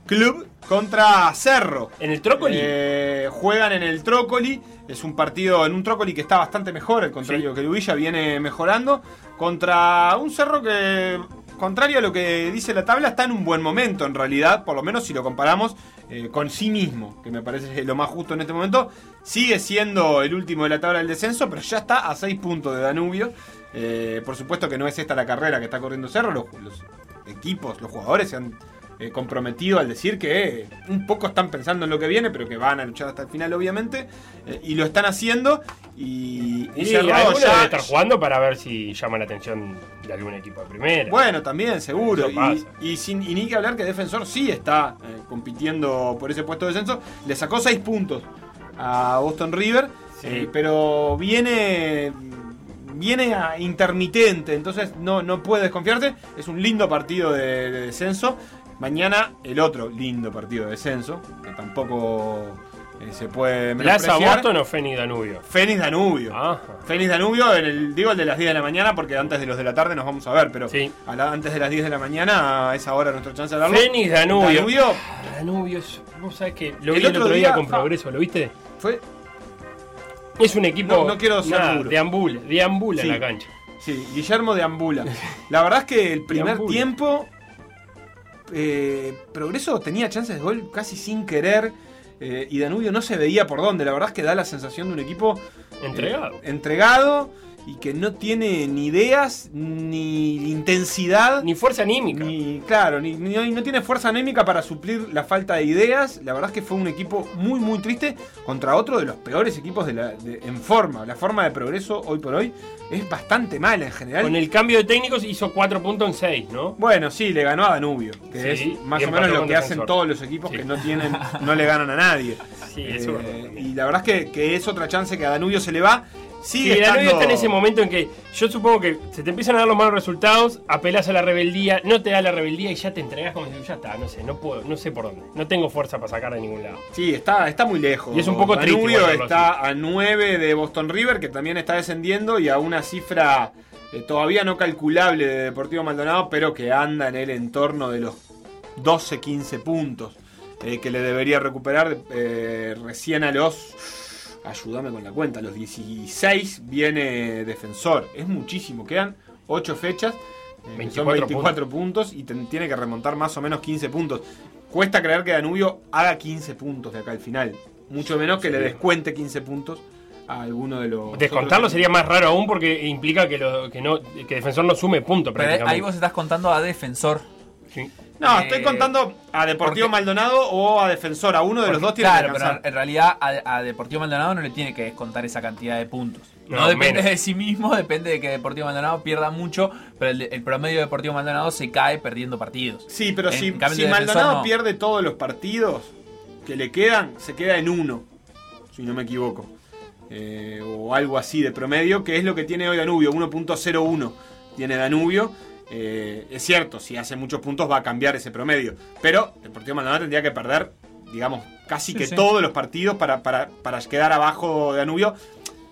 Club contra Cerro. En el Trócoli. Eh, juegan en el Trócoli. Es un partido en un Trócoli que está bastante mejor, el contrario que el Ubilla viene mejorando. Contra un Cerro que, contrario a lo que dice la tabla, está en un buen momento en realidad, por lo menos si lo comparamos eh, con sí mismo, que me parece lo más justo en este momento. Sigue siendo el último de la tabla del descenso, pero ya está a 6 puntos de Danubio. Eh, por supuesto que no es esta la carrera que está corriendo Cerro, los, los equipos, los jugadores se han eh, comprometido al decir que eh, un poco están pensando en lo que viene, pero que van a luchar hasta el final, obviamente. eh, y lo están haciendo. Y, y Y Cerrado alguno ya- debe estar jugando para ver si llama la atención de algún equipo de primera. Bueno, también, seguro. Y, y sin, y ni que hablar que Defensor sí está compitiendo por ese puesto de descenso. Le sacó 6 puntos a Boston River, Sí. pero viene viene a intermitente, entonces no, no puede desconfiarte. Es un lindo partido de, de descenso. Mañana el otro lindo partido de descenso, que tampoco eh, se puede ¿Plaza. Boston o Fénix Danubio? Fénix Danubio. Ajá. Fénix Danubio, en el, digo el de las 10 de la mañana, porque antes de los de la tarde nos vamos a ver, pero Sí. a la- antes de las 10 de la mañana, a esa hora nuestra chance de hablarlo. Fénix Danubio. Danubio Danubio, es- vos sabés que lo El vi el otro otro día, día- con ah. Progreso, ¿lo viste? fue. Es un equipo. No- no quiero ser nada, deambula, deambula Sí. en la cancha. Sí, Guillermo de Ambula. La verdad es que el primer tiempo. Eh, Progreso tenía chances de gol casi sin querer. eh, y Danubio no se veía por dónde. La verdad es que da la sensación de un equipo Entregado. eh, entregado y que no tiene ni ideas ni intensidad. Ni fuerza anímica. Ni, claro, ni, ni- no tiene fuerza anémica para suplir la falta de ideas. La verdad es que fue un equipo muy, muy triste contra otro de los peores equipos de la, de- en forma. La forma de progreso hoy por hoy es bastante mala en general. Con el cambio de técnicos hizo 4 puntos en 6, ¿no? Bueno, sí, le ganó a Danubio, que Sí, es más o menos lo que hacen Defensor. todos los equipos Sí. que no tienen, no le ganan a nadie. Sí, Eh, eso y la verdad es que, que es otra chance que a Danubio se le va. Sí, Sigue Danubio estando- está en ese momento en que yo supongo que se te empiezan a dar los malos resultados, apelás a la rebeldía, no te da la rebeldía y ya te entregas como si ya está, no sé, no puedo, no sé por dónde. No tengo fuerza para sacar de ningún lado. Sí, está, está muy lejos. Y es un poco triste Danubio verlo está a 9 de Boston River, que también está descendiendo, y a una cifra eh, todavía no calculable de Deportivo Maldonado, pero que anda en el entorno de los 12-15 puntos eh, que le debería recuperar eh, recién a los... Ayúdame con la cuenta, a los 16 viene Defensor. Es muchísimo, quedan 8 fechas. eh, que son 24 24 puntos y ten- tiene que remontar más o menos 15 puntos. Cuesta creer que Danubio haga 15 puntos de acá al final. Mucho menos que le descuente 15 puntos a alguno de los. Descontarlo sería más raro aún porque implica que, lo, que, no, que Defensor no sume Pero prácticamente. ahí vos estás contando a Defensor. Sí. No, Eh, estoy contando a Deportivo porque- Maldonado o a Defensor. A uno de los dos tiene claro, que pero en realidad a, a Deportivo Maldonado no le tiene que descontar esa cantidad de puntos. No, No, depende menos. de sí mismo, depende de que Deportivo Maldonado pierda mucho, pero el, el promedio de Deportivo Maldonado se cae perdiendo partidos. Sí, pero En si, Maldonado no. pierde todos los partidos que le quedan, se queda en uno, si no me equivoco. Eh, o algo así de promedio, que es lo que tiene hoy Danubio, 1.01 tiene Danubio. Eh, es cierto, si hace muchos puntos va a cambiar ese promedio, pero Deportivo Maldonado tendría que perder, digamos, casi Sí, que sí. todos los partidos para, para, para quedar abajo de Danubio,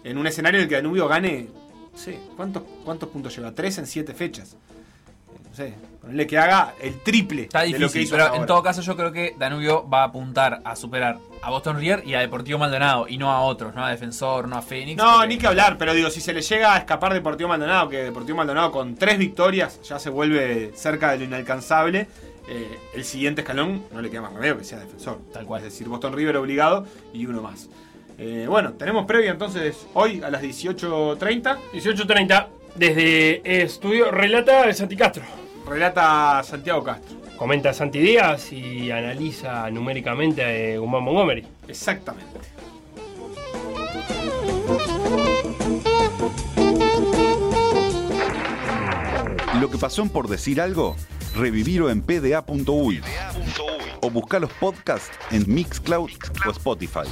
en un escenario en el que Danubio gane, no sé, ¿cuántos, cuántos puntos lleva? Tres en siete fechas. Eh, No sé, ponle que haga el triple Está de lo que difícil, hizo pero hasta en ahora. todo caso yo creo que Danubio va a apuntar a superar a Boston River y a Deportivo Maldonado y no a otros, no a Defensor, no a Fénix. No, porque- ni que hablar, pero digo, si se le llega a escapar Deportivo Maldonado, que Deportivo Maldonado con tres victorias ya se vuelve cerca de lo inalcanzable, eh, el siguiente escalón no le queda más remedio que sea defensor. Tal cual. Es decir, Boston River obligado y uno más. Eh, bueno, tenemos previa entonces hoy a las 18.30. 18.30 desde Estudio Relata Santi Castro. Relata Santiago Castro. Comenta Santi Díaz y analiza numéricamente a eh, Guzmán Montgomery. Exactamente. Lo que pasó en por decir algo, revivirlo en pda.uy o buscar los podcasts en Mixcloud o Spotify.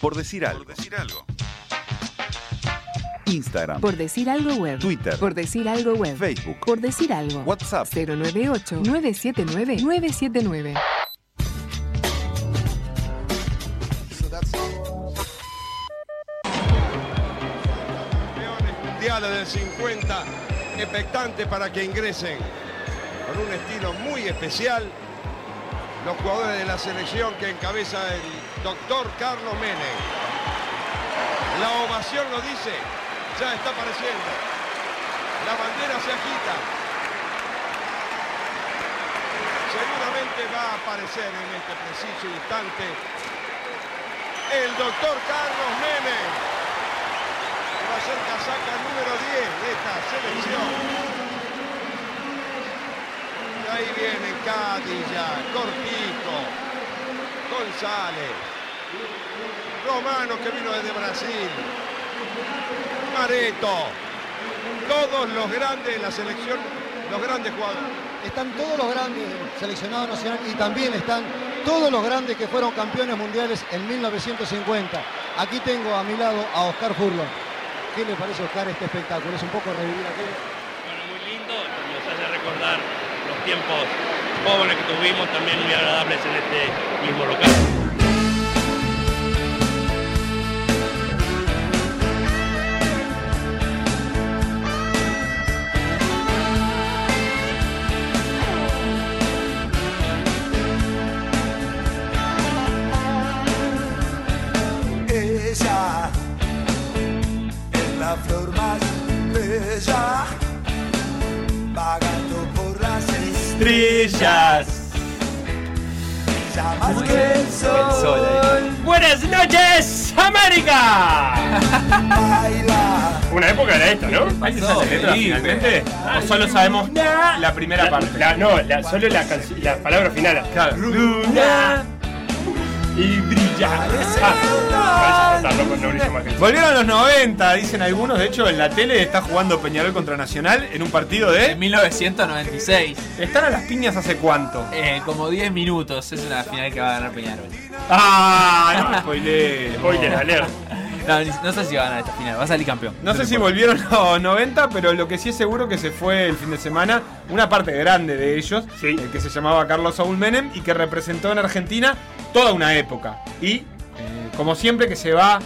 Por decir algo. Instagram, Por decir algo web. Twitter, Por decir algo web. Facebook, Por decir algo. WhatsApp. 098-979-979. campeones mundiales del 50, expectantes para que ingresen con un estilo muy especial los jugadores de la selección que encabeza el doctor Carlos Menem. La ovación lo dice, ya está apareciendo. La bandera se agita. Seguramente va a aparecer en este preciso instante el doctor Carlos Menem. Va a ser casaca número 10 de esta selección. Y ahí vienen Cadilla, Cortico, González, Romano que vino desde Brasil, Mareto, todos los grandes de la selección, los grandes jugadores. Están todos los grandes seleccionados nacional y también están todos los grandes que fueron campeones mundiales en 1950. Aquí tengo a mi lado a Oscar Furlong. ¿Qué le parece Oscar este espectáculo? Es un poco revivir aquello. Bueno, muy lindo, nos hace recordar los tiempos jóvenes que tuvimos, también muy agradables en este mismo local. Estrellas. más que el sol. Buenas noches, América. Baila. Una época era esta, ¿no? ¿O solo sabemos la primera parte? La- no, la- solo la, palabra final. Claro. Luna y brilla. No, no, no brilla más que el sol. Volvieron a los 90, dicen algunos. De hecho, en la tele está jugando Peñarol contra Nacional en un partido En de. 1996. ¿Están a las piñas hace cuánto? Eh, como 10 minutos. Es una final que va a ganar Peñarol. ¡Ah! No. Spoiler alert. No, sé si va a ganar esta final. Va a salir campeón. No sé si volvieron los 90, pero lo que sí es seguro que se fue el fin de semana una parte grande de ellos, Sí. eh, que se llamaba Carlos Saúl Menem y que representó en Argentina toda una época. Y, eh, como siempre que se va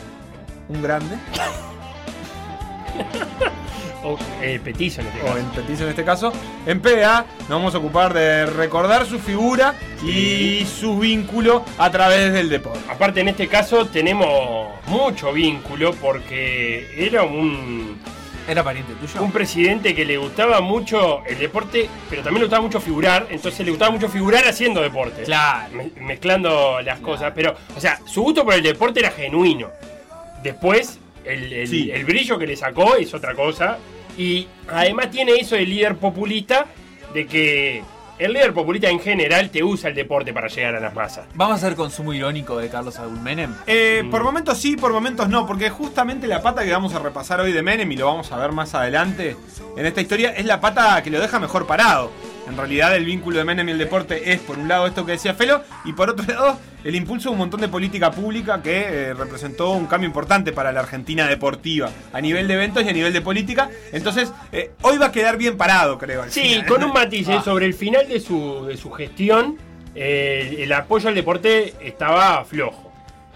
un grande, O eh, petizo en este o caso. en Petizo en este caso, en PDA nos vamos a ocupar de recordar su figura y su vínculo a través del deporte. Aparte, en este caso tenemos mucho vínculo porque era un, ¿Era pariente tuyo? un presidente que le gustaba mucho el deporte, pero también le gustaba mucho figurar. Entonces le gustaba mucho figurar haciendo deporte. Claro. Me- mezclando las cosas. Pero, o sea, su gusto por el deporte era genuino. Después, el, el- Sí. el brillo que le sacó es otra cosa. Y además tiene eso de líder populista, de que el líder populista en general te usa el deporte para llegar a las masas. ¿Vamos a hacer consumo irónico de Carlos Saúl Menem? Eh, Por momentos sí, por momentos no, porque justamente la pata que vamos a repasar hoy de Menem y lo vamos a ver más adelante en esta historia es la pata que lo deja mejor parado. En realidad el vínculo de Menem y el deporte es por un lado esto que decía Felo y por otro lado el impulso de un montón de política pública que eh, representó un cambio importante para la Argentina deportiva a nivel de eventos y a nivel de política. Entonces eh, hoy va a quedar bien parado creo. Sí, final. con un matiz, ¿eh? Ah. sobre el final de su, de su gestión, eh, el apoyo al deporte estaba flojo.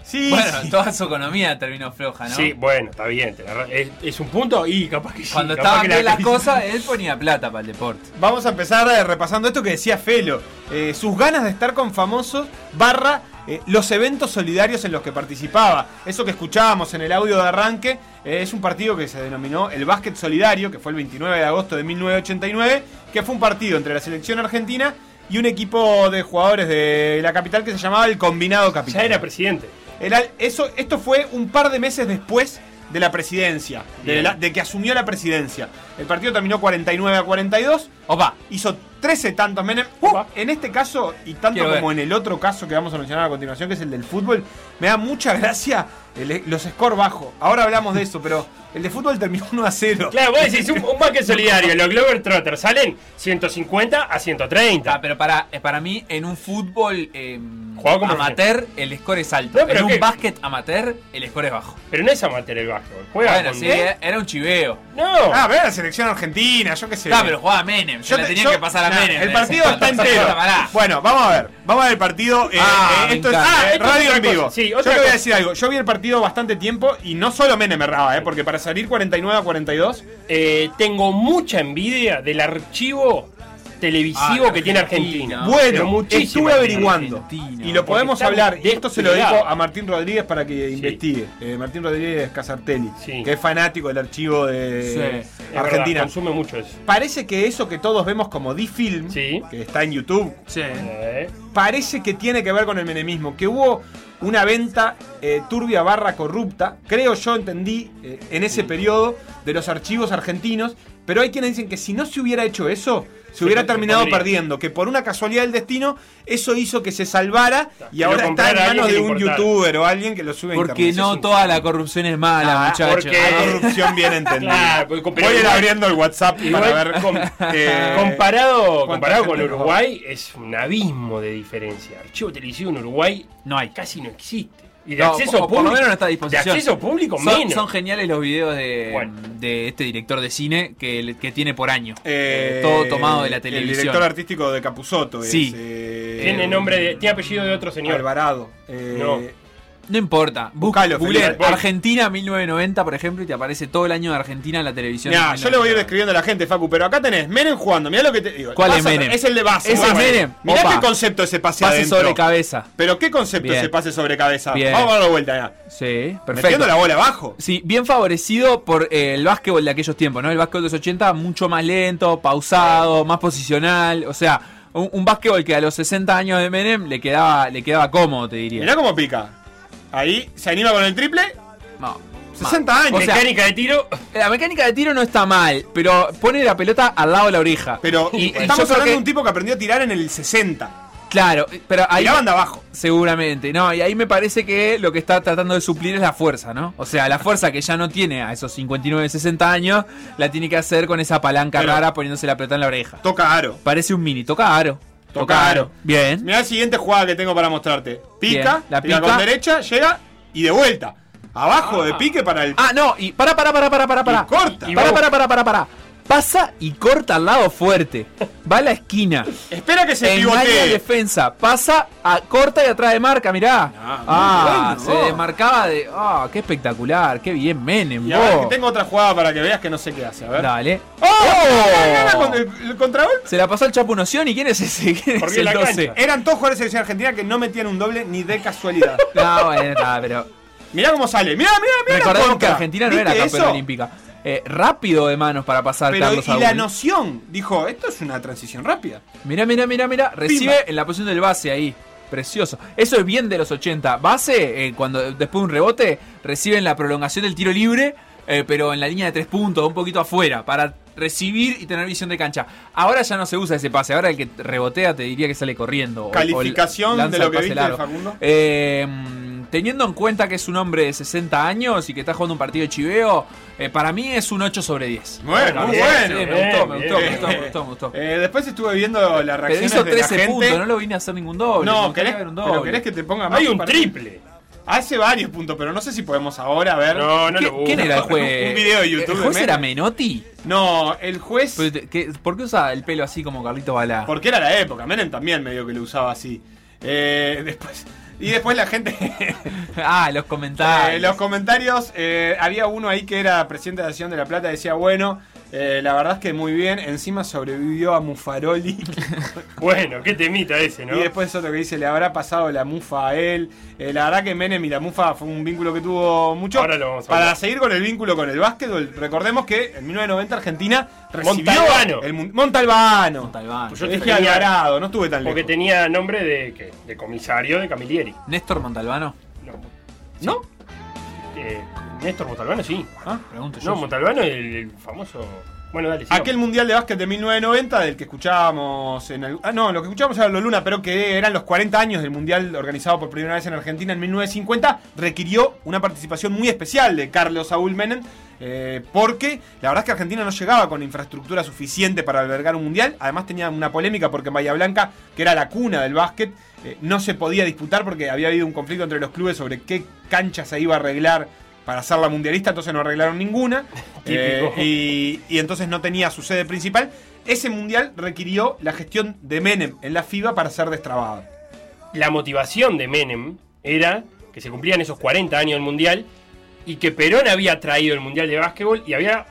Sí, Bueno, sí. toda su economía terminó floja, ¿no? Sí, bueno, está bien, es, es un punto y capaz que sí. Cuando capaz estaban bien las crisis- cosas, él ponía plata para el deporte. Vamos a empezar eh, repasando esto que decía Felo. Eh, sus ganas de estar con famosos barra eh, los eventos solidarios en los que participaba. Eso que escuchábamos en el audio de arranque eh, es un partido que se denominó el Básquet Solidario, que fue el 29 de agosto de 1989, que fue un partido entre la selección argentina y un equipo de jugadores de la capital que se llamaba el Combinado Capital. Ya era presidente. Era- eso, esto fue un par de meses después de la presidencia, de, la- de que asumió la presidencia. El partido terminó 49 a 42. Opa, Hizo 13 tantos Menem. Upa. En este caso, y tanto Quiero como ver. en el otro caso que vamos a mencionar a continuación, que es el del fútbol, me da mucha gracia el- los scores bajos. Ahora hablamos de eso, pero el de fútbol terminó 1 a 0. Claro, vos decís, un, un básquet solidario, los Glover Trotters salen 150 a 130. Ah, pero para, eh, para mí, en un fútbol eh, como amateur, el score es alto. No, pero en un básquet amateur, el score es bajo. Pero no es amateur el básquetbol, juega Bueno, con- sí, eh, era un chiveo. No, Ah, ve la selección argentina, yo qué sé. Claro, pero jugaba Menem. Yo, Yo le te- tenía yo- que pasar a nah, Menem. El partido ese está entero. Bueno, vamos a ver. Vamos a ver el partido. eh, Ah, eh, esto es ah, Esto radio otra en vivo. Sí, Yo te voy a decir algo. Yo vi el partido bastante tiempo y no solo Menem erraba, eh, porque para salir 49 a 42. Eh, tengo mucha envidia del archivo televisivo Ah, que tiene Argentina. Bueno, muchísimo estuve averiguando Argentina. y lo podemos hablar. Y esto se lo digo desplegado. a Martín Rodríguez para que investigue. Eh, Martín Rodríguez Casartelli, Sí. que es fanático del archivo de Sí, es verdad, Argentina. consume mucho eso. Parece que eso que todos vemos como D-Film, que está en YouTube, parece que tiene que ver con el menemismo. Que hubo una venta eh, turbia barra corrupta, creo yo entendí, eh, en ese periodo de los archivos argentinos. Pero hay quienes dicen que si no se hubiera hecho eso, se hubiera se terminado podría. perdiendo. Que por una casualidad del destino, eso hizo que se salvara y Que ahora está en manos de un youtuber o alguien que lo sube a Porque internet. no toda la corrupción es mala, Ah, muchachos. porque hay corrupción bien entendida. Claro, Voy a ir abriendo el WhatsApp Igual, para ver com- eh, comparado, comparado con. Uruguay, es un abismo de diferencia. Archivo televisivo en Uruguay no hay. casi no existe. Y de No, acceso o por público. lo menos no está a disposición. De acceso público, son, menos. son geniales los videos de, de este director de cine que, que tiene por año. Eh, Todo tomado de la El televisión. director artístico de Capusotto. Sí. Es, eh, Tiene nombre de, tiene apellido de otro señor. Alvarado. Eh, No. No importa. Googleen Felipe. Argentina 1990, por ejemplo, y te aparece todo el año de Argentina en la televisión. Mirá, yo le voy a ir describiendo a la gente, Facu, pero acá tenés Menem jugando. Mirá lo que te digo. ¿Cuál es Menem? Es el de base. Es. Menem. Mirá Opa. qué concepto ese pase, Pase adentro. sobre cabeza. Pero qué concepto Bien. ese pase sobre cabeza. Bien. Vamos a darlo vuelta ya. Sí, perfecto. Metiendo la bola abajo. Sí, bien favorecido por eh, el básquetbol de aquellos tiempos, ¿no? El básquetbol de los 80 mucho más lento, pausado, más posicional. O sea, un, un básquetbol que a los 60 años de Menem le quedaba, le quedaba cómodo, te diría. Mirá cómo pica. Ahí se anima con el triple. No. 60 años. O sea, Mecánica de tiro. La mecánica de tiro no está mal, pero pone la pelota al lado de la oreja. Pero Y- estamos hablando que- de un tipo que aprendió a tirar en el 60. Claro, pero ahí. Tiraban de abajo. Seguramente, no, y ahí me parece que lo que está tratando de suplir es la fuerza, ¿no? O sea, la fuerza que ya no tiene a esos 59, 60 años, la tiene que hacer con esa palanca Pero- rara poniéndose la pelota en la oreja. Toca aro. Parece un mini, toca aro. Toca aro. Bien. Mirá la siguiente jugada que tengo para mostrarte. Pica, Bien, la tira pica. con derecha, llega y de vuelta. Abajo de pique para el. Ah, no, y para, para, para, para, para, para. Y corta. Para, para, para, para, para. Pasa y corta al lado fuerte. Va a la esquina. Espera que se pivotee. defensa. Pasa, a, corta y atrás de marca, mirá. Ah, muy se bueno. demarcaba de. Ah, qué espectacular. Qué bien, Menem. Y que tengo otra jugada para que veas que no sé qué hace. A ver. Dale. ¡Oh! Con el, el contragolpe. Se la pasó al Chapo Noción. ¿Y quién es ese? ¿Quién es el la 12? cancha. Eran todos jugadores de selección argentina que no metían un doble ni de casualidad. No, bueno, está, pero. Mirá cómo sale. Mirá, mirá, mirá. Recordemos que. Argentina no era ¿Viste campeona olímpica. Eh, rápido de manos para pasar Pero Carlos y Saúl. la noción, dijo, esto es una transición rápida. Mirá, mirá, mirá, mirá. Recibe Pimba. en la posición del base ahí. Precioso. Eso es bien de los 80. Base, eh, cuando después de un rebote, reciben la prolongación del tiro libre, eh, pero en la línea de tres puntos, un poquito afuera, para recibir y tener visión de cancha. Ahora ya no se usa ese pase. Ahora el que rebotea te diría que sale corriendo. o- o Calificación de lo que viste. Facundo. Eh, teniendo en cuenta que es un hombre de 60 años y que está jugando un partido de chiveo, eh, para mí es un 8 sobre 10. Bueno, muy Sí, bueno. sí, me gustó, me gustó, me gustó, me gustó, me gustó. Eh, después estuve viendo las Pero reacciones hizo de la 13 gente. puntos, no lo vine a hacer ningún doble. No, querés, ver un pero doble. querés que te ponga más Hay un triple. Hace varios puntos, pero no sé si podemos ahora ver. No, no ¿Qué- lo busco. ¿Quién era el juez? Un video de YouTube ¿El de juez Menem. era Menotti? No, el juez. Pero ¿qué- ¿Por qué usa el pelo así como Carlito Balá? Porque era la época. Menem también medio que lo usaba así. Eh, después. Y después la gente. ah, los comentarios. Eh, los comentarios, eh, había uno ahí que era presidente de Acción de la Plata, decía, bueno, eh, la verdad es que muy bien, encima sobrevivió a Mufaroli. Bueno, qué temita ese, ¿no? Y después otro que dice, le habrá pasado la mufa a él. Eh, la verdad que Menem y la mufa fue un vínculo que tuvo mucho. Ahora lo vamos a Para seguir con el vínculo con el básquetbol, recordemos que en 1990 Argentina recibió Montalbano. el Montalbano. Montalbano. Pues yo Dije Alvarado, no estuve tan Porque lejos. tenía nombre de, ¿qué? de comisario de Camilleri. Néstor Montalbano. No. ¿No? Eh, Néstor Montalbano, sí. Ah, pregunto yo. No, Montalbano, el, el famoso. Bueno, dale, sigamos. Aquel Mundial de Básquet de 1990, del que escuchábamos en el... Ah, no, lo que escuchábamos era lo Luna, pero que eran los 40 años del Mundial organizado por primera vez en Argentina en 1950, requirió una participación muy especial de Carlos Saúl Menem, eh, porque la verdad es que Argentina no llegaba con infraestructura suficiente para albergar un Mundial, además tenía una polémica porque en Bahía Blanca, que era la cuna del básquet, eh, no se podía disputar porque había habido un conflicto entre los clubes sobre qué cancha se iba a arreglar para hacer la mundialista, entonces no arreglaron ninguna. Eh, y, y entonces no tenía su sede principal. Ese mundial requirió la gestión de Menem en la FIBA para ser destrabado. La motivación de Menem era que se cumplían esos 40 años del Mundial y que Perón había traído el Mundial de Básquetbol y había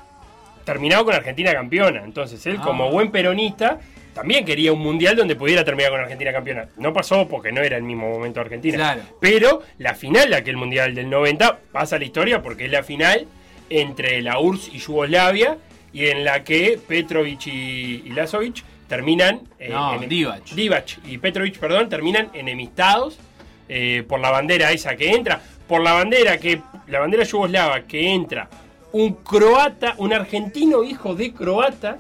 terminado con Argentina campeona. Entonces él, Ah. como buen peronista, también quería un mundial donde pudiera terminar con Argentina campeona. No pasó porque no era el mismo momento de Argentina. Claro. Pero la final de aquel mundial del 90 pasa a la historia porque es la final entre la URSS y Yugoslavia y en la que Petrovic y, y Lazovic terminan eh, No, en- Divac. Divac y Petrovic, perdón, terminan enemistados eh, por la bandera esa que entra, por la bandera que la bandera yugoslava que entra un croata, un argentino hijo de croata,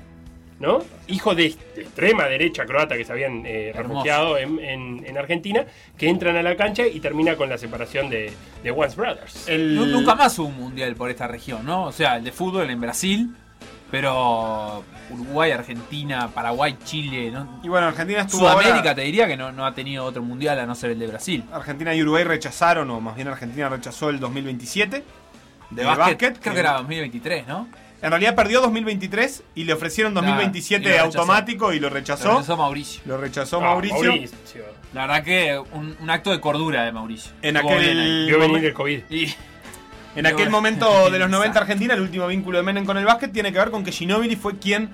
¿no? Hijo de, de extrema derecha croata que se habían eh, refugiado en, en- en Argentina, que entran a la cancha y termina con la separación de, de Once Brothers. Nu- Nunca más hubo un mundial por esta región, ¿no? O sea, el de fútbol en Brasil, pero Uruguay, Argentina, Paraguay, Chile, ¿no? Y bueno, Argentina estuvo Sudamérica ahora- te diría que no, no ha tenido otro mundial a no ser el de Brasil. Argentina y Uruguay rechazaron, o más bien Argentina rechazó el 2027 De básquet, creo que era 2023, ¿no? En realidad perdió 2023 y le ofrecieron Claro, 2027 y lo rechazó. automático y lo rechazó. Lo rechazó Mauricio. Lo rechazó Mauricio. Mauricio. La verdad que un, un acto de cordura de Mauricio. En Estuvo aquel ahí. Vio venir momen- el COVID. Y- En aquel momento de los 90 exacto. Argentina, el último vínculo de Menem con el básquet tiene que ver con que Ginóbili fue quien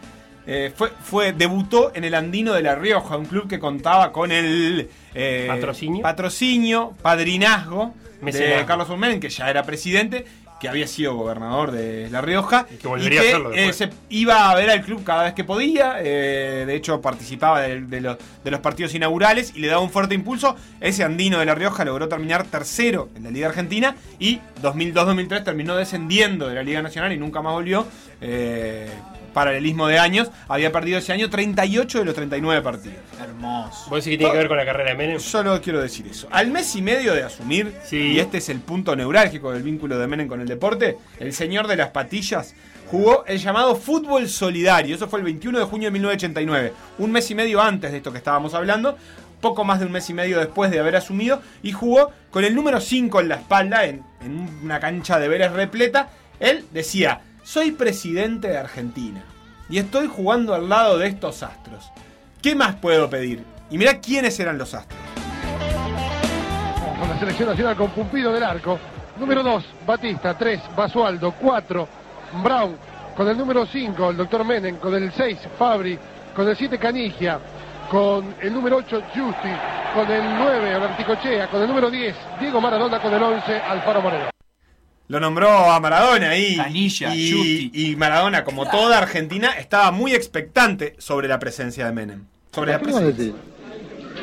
eh, fue, fue debutó en el Andino de La Rioja, un club que contaba con el eh, Patrocinio. patrocinio, padrinazgo de. Carlos Menem, que ya era presidente, que había sido gobernador de La Rioja Y que volvería a serlo eh, se iba a ver al club cada vez que podía. eh, de hecho, participaba de, de los, de los partidos inaugurales y le daba un fuerte impulso. Ese andino de La Rioja logró terminar tercero en la Liga Argentina y 2002-2003 terminó descendiendo de la Liga Nacional y nunca más volvió. eh, paralelismo de años, había perdido ese año 38 de los 39 partidos. Hermoso. ¿Vos decís que tiene que ver con la carrera de Menem? Solo quiero decir eso. Al mes y medio de asumir, Sí. y este es el punto neurálgico del vínculo de Menem con el deporte, el señor de las patillas jugó el llamado fútbol solidario. Eso fue el 21 de junio de 1989, un mes y medio antes de esto que estábamos hablando. Poco más de un mes y medio después de haber asumido, y jugó con el número 5 en la espalda, en, en una cancha de Vélez repleta. Él decía: Soy presidente de Argentina y estoy jugando al lado de estos astros. ¿Qué más puedo pedir? Y mirá quiénes eran los astros. con la selección nacional con Pumpido del arco. Número 2, Batista. 3, Basualdo. 4, Brown. Con el número 5, el doctor Menem. Con el 6, Fabri. Con el 7, Canigia. Con el número 8, Justi. Con el 9, Berticochea. Con el número 10, Diego Maradona. Con el 11, Alfaro Moreno. Lo nombró a Maradona y, Canilla, y, y Maradona, como toda Argentina, estaba muy expectante sobre la presencia de Menem. Sobre la presencia.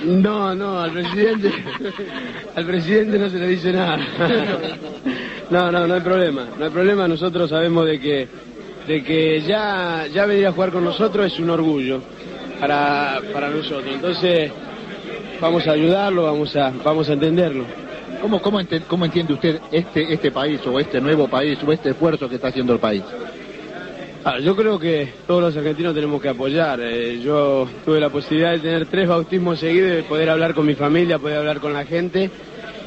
No, no, al presidente, al presidente no se le dice nada. No, no, no hay problema, no hay problema. Nosotros sabemos de que, de que ya, ya venir a jugar con nosotros es un orgullo para, para nosotros. Entonces vamos a ayudarlo, vamos a, vamos a entenderlo. ¿Cómo, cómo, ente- cómo entiende usted este, este país o este nuevo país o este esfuerzo que está haciendo el país? Ah, yo creo que todos los argentinos tenemos que apoyar. Eh, yo tuve la posibilidad de tener tres bautismos seguidos, de poder hablar con mi familia, poder hablar con la gente.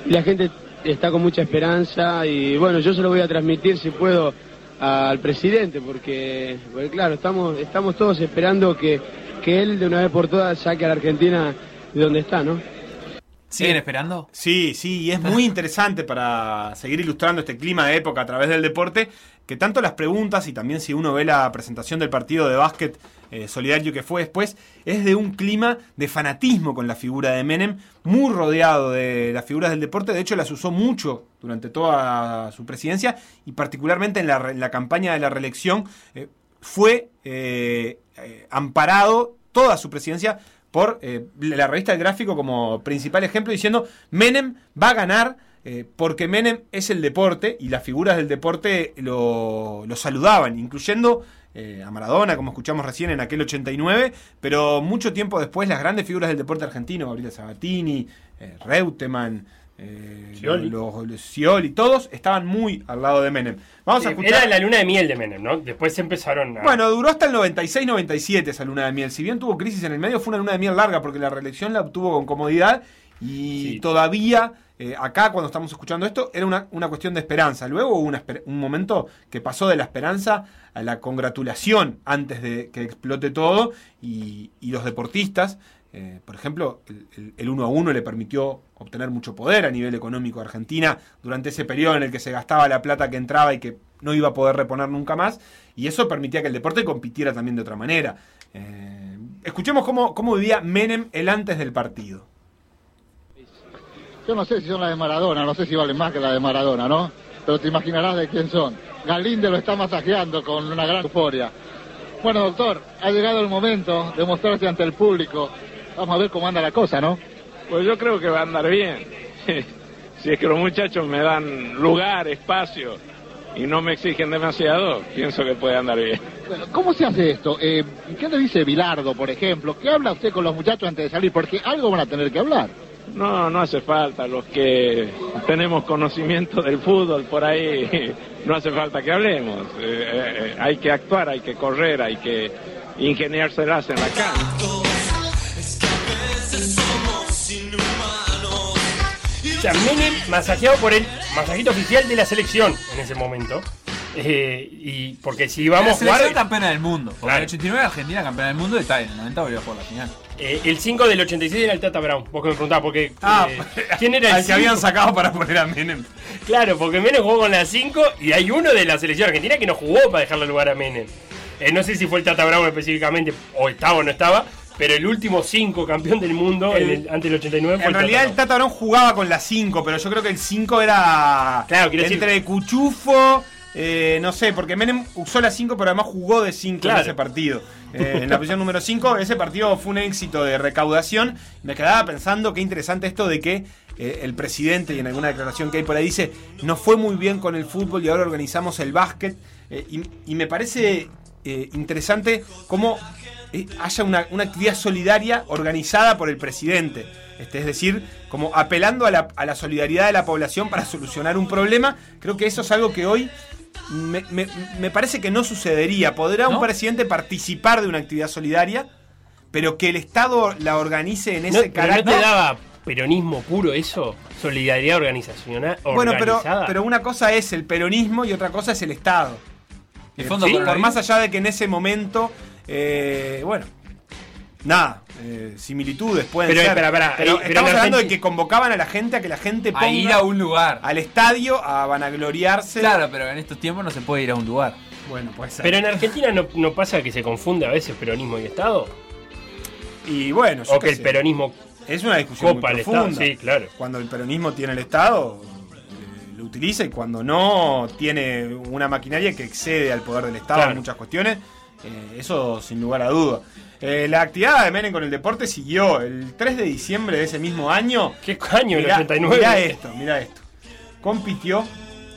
Y la gente está con mucha esperanza y bueno, yo se lo voy a transmitir si puedo al presidente, porque, porque claro, estamos, estamos todos esperando que, que él de una vez por todas saque a la Argentina de donde está, ¿no? ¿Siguen esperando? Sí, sí, y es muy interesante para seguir ilustrando este clima de época a través del deporte, que tanto las preguntas y también si uno ve la presentación del partido de básquet eh, solidario que fue después, es de un clima de fanatismo con la figura de Menem, muy rodeado de las figuras del deporte, de hecho las usó mucho durante toda su presidencia y particularmente en la, en la campaña de la reelección, eh, fue eh, eh, amparado toda su presidencia por eh, la revista El Gráfico como principal ejemplo, diciendo Menem va a ganar eh, porque Menem es el deporte y las figuras del deporte lo, lo saludaban, incluyendo eh, a Maradona, como escuchamos recién en aquel 89, pero mucho tiempo después las grandes figuras del deporte argentino, Gabriela Sabatini, Reutemann, eh, Scioli. los, los Scioli, todos estaban muy al lado de Menem. Vamos a Sí, escuchar. Era la luna de miel de Menem, ¿no? Después empezaron a... Bueno, duró hasta el 96-97 esa luna de miel. Si bien tuvo crisis en el medio, fue una luna de miel larga porque la reelección la obtuvo con comodidad y todavía eh, acá cuando estamos escuchando esto era una, una cuestión de esperanza. Luego hubo una un momento que pasó de la esperanza a la congratulación antes de que explote todo y, y los deportistas, eh, por ejemplo, el, el- el uno a uno le permitió obtener mucho poder a nivel económico a Argentina durante ese periodo en el que se gastaba la plata que entraba y que no iba a poder reponer nunca más, y eso permitía que el deporte compitiera también de otra manera. Eh, escuchemos cómo, cómo vivía Menem el antes del partido. Yo no sé si son las de Maradona, no sé si valen más que las de Maradona, ¿no? Pero te imaginarás de quién son. Galinde lo está masajeando con una gran euforia. Bueno, doctor, ha llegado el momento de mostrarse ante el público. Vamos a ver cómo anda la cosa, ¿no? Pues yo creo que va a andar bien. si es que los muchachos me dan lugar, espacio y no me exigen demasiado, pienso que puede andar bien. Bueno, ¿cómo se hace esto? Eh, ¿Qué le dice Bilardo, por ejemplo? ¿Qué habla usted con los muchachos antes de salir? Porque algo van a tener que hablar. No, no hace falta. Los que tenemos conocimiento del fútbol por ahí, no hace falta que hablemos. Eh, eh, hay que actuar, hay que correr, hay que ingeniárselas en la cancha. O sea, Menem masajeado por el masajito oficial de la selección en ese momento. Eh, y porque si vamos la a jugar. campeona del mundo. Porque en el 89 Argentina campeona del mundo y está en el 90 volvió a jugar la final. eh, el 5 del 86 era el Tata Brown. Vos que me preguntabas, porque. Ah, eh, ¿Quién era el al que habían sacado para poner a Menem. Claro, porque Menem jugó con la 5 y hay uno de la selección argentina que no jugó para dejarle lugar a Menem. No sé si fue el Tata Brown específicamente, o estaba o no estaba, pero el último 5 campeón del mundo El- el- antes del 89 fue En el realidad el Tata jugaba con la 5, pero yo creo que el 5 era Claro, quiero decir- entre Cuchufo, eh, no sé, porque Menem usó la 5, pero además jugó de 5 Claro. en ese partido. Eh, en la posición número 5, ese partido fue un éxito de recaudación. Me quedaba pensando qué interesante esto de que eh, el presidente, y en alguna declaración que hay por ahí, dice, no fue muy bien con el fútbol y ahora organizamos el básquet. Y, y me parece interesante cómo haya una, una actividad solidaria organizada por el presidente. Este, es decir, como apelando a la, a la solidaridad de la población para solucionar un problema. Creo que eso es algo que hoy me, me- me parece que no sucedería. Podrá un presidente participar de una actividad solidaria, pero que el Estado la organice en No, ese pero no carácter. te daba peronismo puro eso, solidaridad organizacional. Bueno, pero, una cosa es el peronismo y otra cosa es el Estado. El Eh, fondo sí, coronavirus. por más allá de que en ese momento, eh, bueno, nada, eh, similitudes pueden Pero, ser. espera, espera, pero eh, pero estamos hablando de que convocaban a la gente a que la gente ponga A ir a un lugar. al estadio a vanagloriarse. Claro, pero en estos tiempos no se puede ir a un lugar. Bueno, puede ser. Pero en Argentina no, no pasa que se confunde a veces peronismo y Estado. y bueno, yo O que el sé. peronismo es una discusión copa muy Estado. profunda. Sí, claro. Cuando el peronismo tiene el Estado, eh, lo utiliza y cuando no, tiene una maquinaria que excede al poder del Estado Claro. en muchas cuestiones. Eh, eso sin lugar a duda. Eh, la actividad de Menem con el deporte siguió el 3 de diciembre de ese mismo año. ¿Qué año? El Mirá, 89. mirá esto, mirá esto. Compitió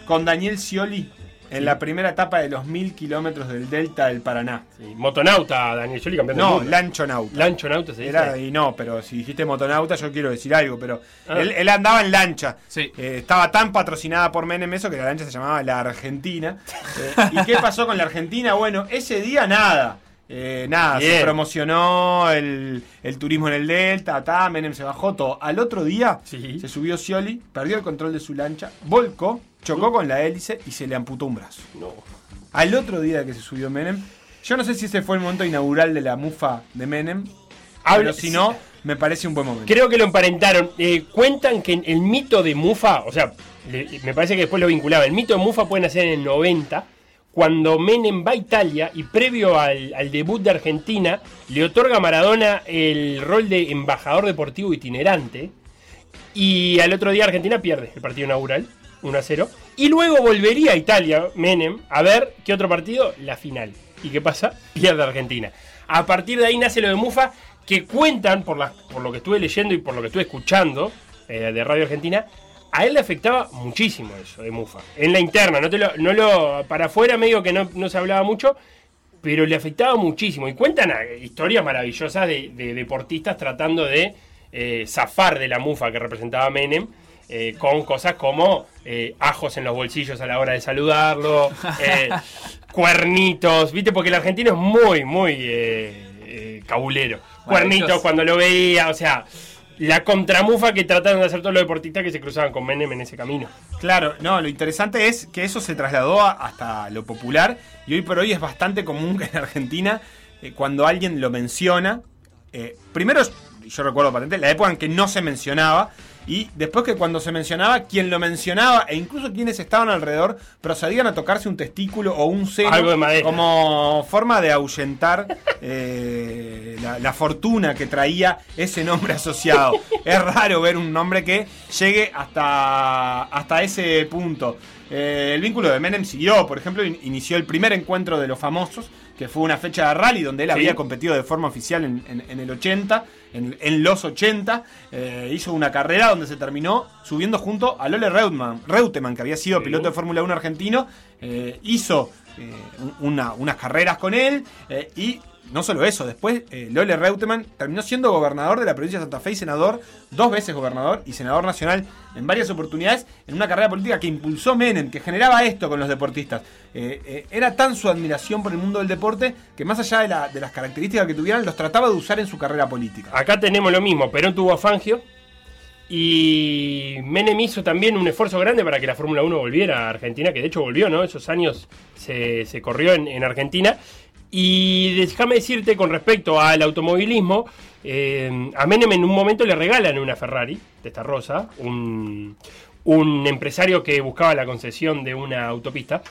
con Daniel Scioli en la primera etapa de los mil kilómetros del Delta del Paraná. Sí, motonauta, Daniel Scioli, campeón del No, mundo. lanchonauta. Lanchonauta se dice. Era, y no, pero si dijiste motonauta, yo quiero decir algo, pero Ah. él, él andaba en lancha. Sí. Eh, estaba tan patrocinada por Menem eso que la lancha se llamaba la Argentina. Eh, ¿Y qué pasó con la Argentina? Bueno, ese día nada. Eh, nada, se promocionó el, el turismo en el Delta, ta, Menem se bajó todo. Al otro día Sí. se subió Scioli, perdió el control de su lancha, volcó, chocó con la hélice y se le amputó un brazo. No. Al otro día que se subió Menem, yo no sé si ese fue el momento inaugural de la mufa de Menem, pero si no, me parece un buen momento. Creo que lo emparentaron. Eh, cuentan que el mito de Mufa, o sea, le- me parece que después lo vinculaba. El mito de Mufa puede nacer en el 90, cuando Menem va a Italia y previo al, debut de Argentina, le otorga a Maradona el rol de embajador deportivo itinerante. Y al otro día Argentina pierde el partido inaugural, 1 a 0. Y luego volvería a Italia, Menem, a ver qué otro partido, la final. ¿Y qué pasa? Pierde Argentina. A partir de ahí nace lo de Mufa, que cuentan, por, las- por lo que estuve leyendo y por lo que estuve escuchando eh, de Radio Argentina, a él le afectaba muchísimo eso de Mufa. En la interna, no, te lo, no lo. Para afuera, medio que no, no se hablaba mucho, pero le afectaba muchísimo. Y cuentan historias maravillosas de, de deportistas tratando de eh, zafar de la mufa que representaba Menem. eh, con cosas como eh, ajos en los bolsillos a la hora de saludarlo, cuernitos, ¿viste? Porque el argentino es muy, muy cabulero. Cuernitos cuando lo veía, o sea, la contramufa que trataron de hacer todos los deportistas que se cruzaban con Menem en ese camino. Claro, no, lo interesante es que eso se trasladó hasta lo popular y hoy por hoy es bastante común que en Argentina, eh, cuando alguien lo menciona, eh, primero, yo recuerdo patente, la época en que no se mencionaba, y después que cuando se mencionaba, quien lo mencionaba e incluso quienes estaban alrededor procedían a tocarse un testículo o un seno Algo de madera. como forma de ahuyentar eh, la, la fortuna que traía ese nombre asociado. es raro ver un nombre que llegue hasta, hasta ese punto. Eh, el vínculo de Menem siguió, por ejemplo, in- inició el primer encuentro de los famosos, que fue una fecha de rally donde él Sí. había competido de forma oficial en, en- en el 80, en, en los 80. eh, hizo una carrera donde se terminó subiendo junto a Lole Reutemann, Reutemann que había sido Sí. piloto de Fórmula 1 argentino. eh, hizo eh, un- una- unas carreras con él eh, y no solo eso, después eh, Lole Reutemann terminó siendo gobernador de la provincia de Santa Fe y senador, dos veces gobernador y senador nacional en varias oportunidades, en una carrera política que impulsó Menem, que generaba esto con los deportistas. Eh, eh, era tan su admiración por el mundo del deporte que más allá de, la- de las características que tuvieran, los trataba de usar en su carrera política. Acá tenemos lo mismo, Perón tuvo a Fangio y Menem hizo también un esfuerzo grande para que la Fórmula 1 volviera a Argentina, que de hecho volvió, ¿no? Esos años se, corrió en Argentina. Y déjame decirte con respecto al automovilismo, eh, a Menem en un momento le regalan una Ferrari, de esta rosa, un, un empresario que buscaba la concesión de una autopista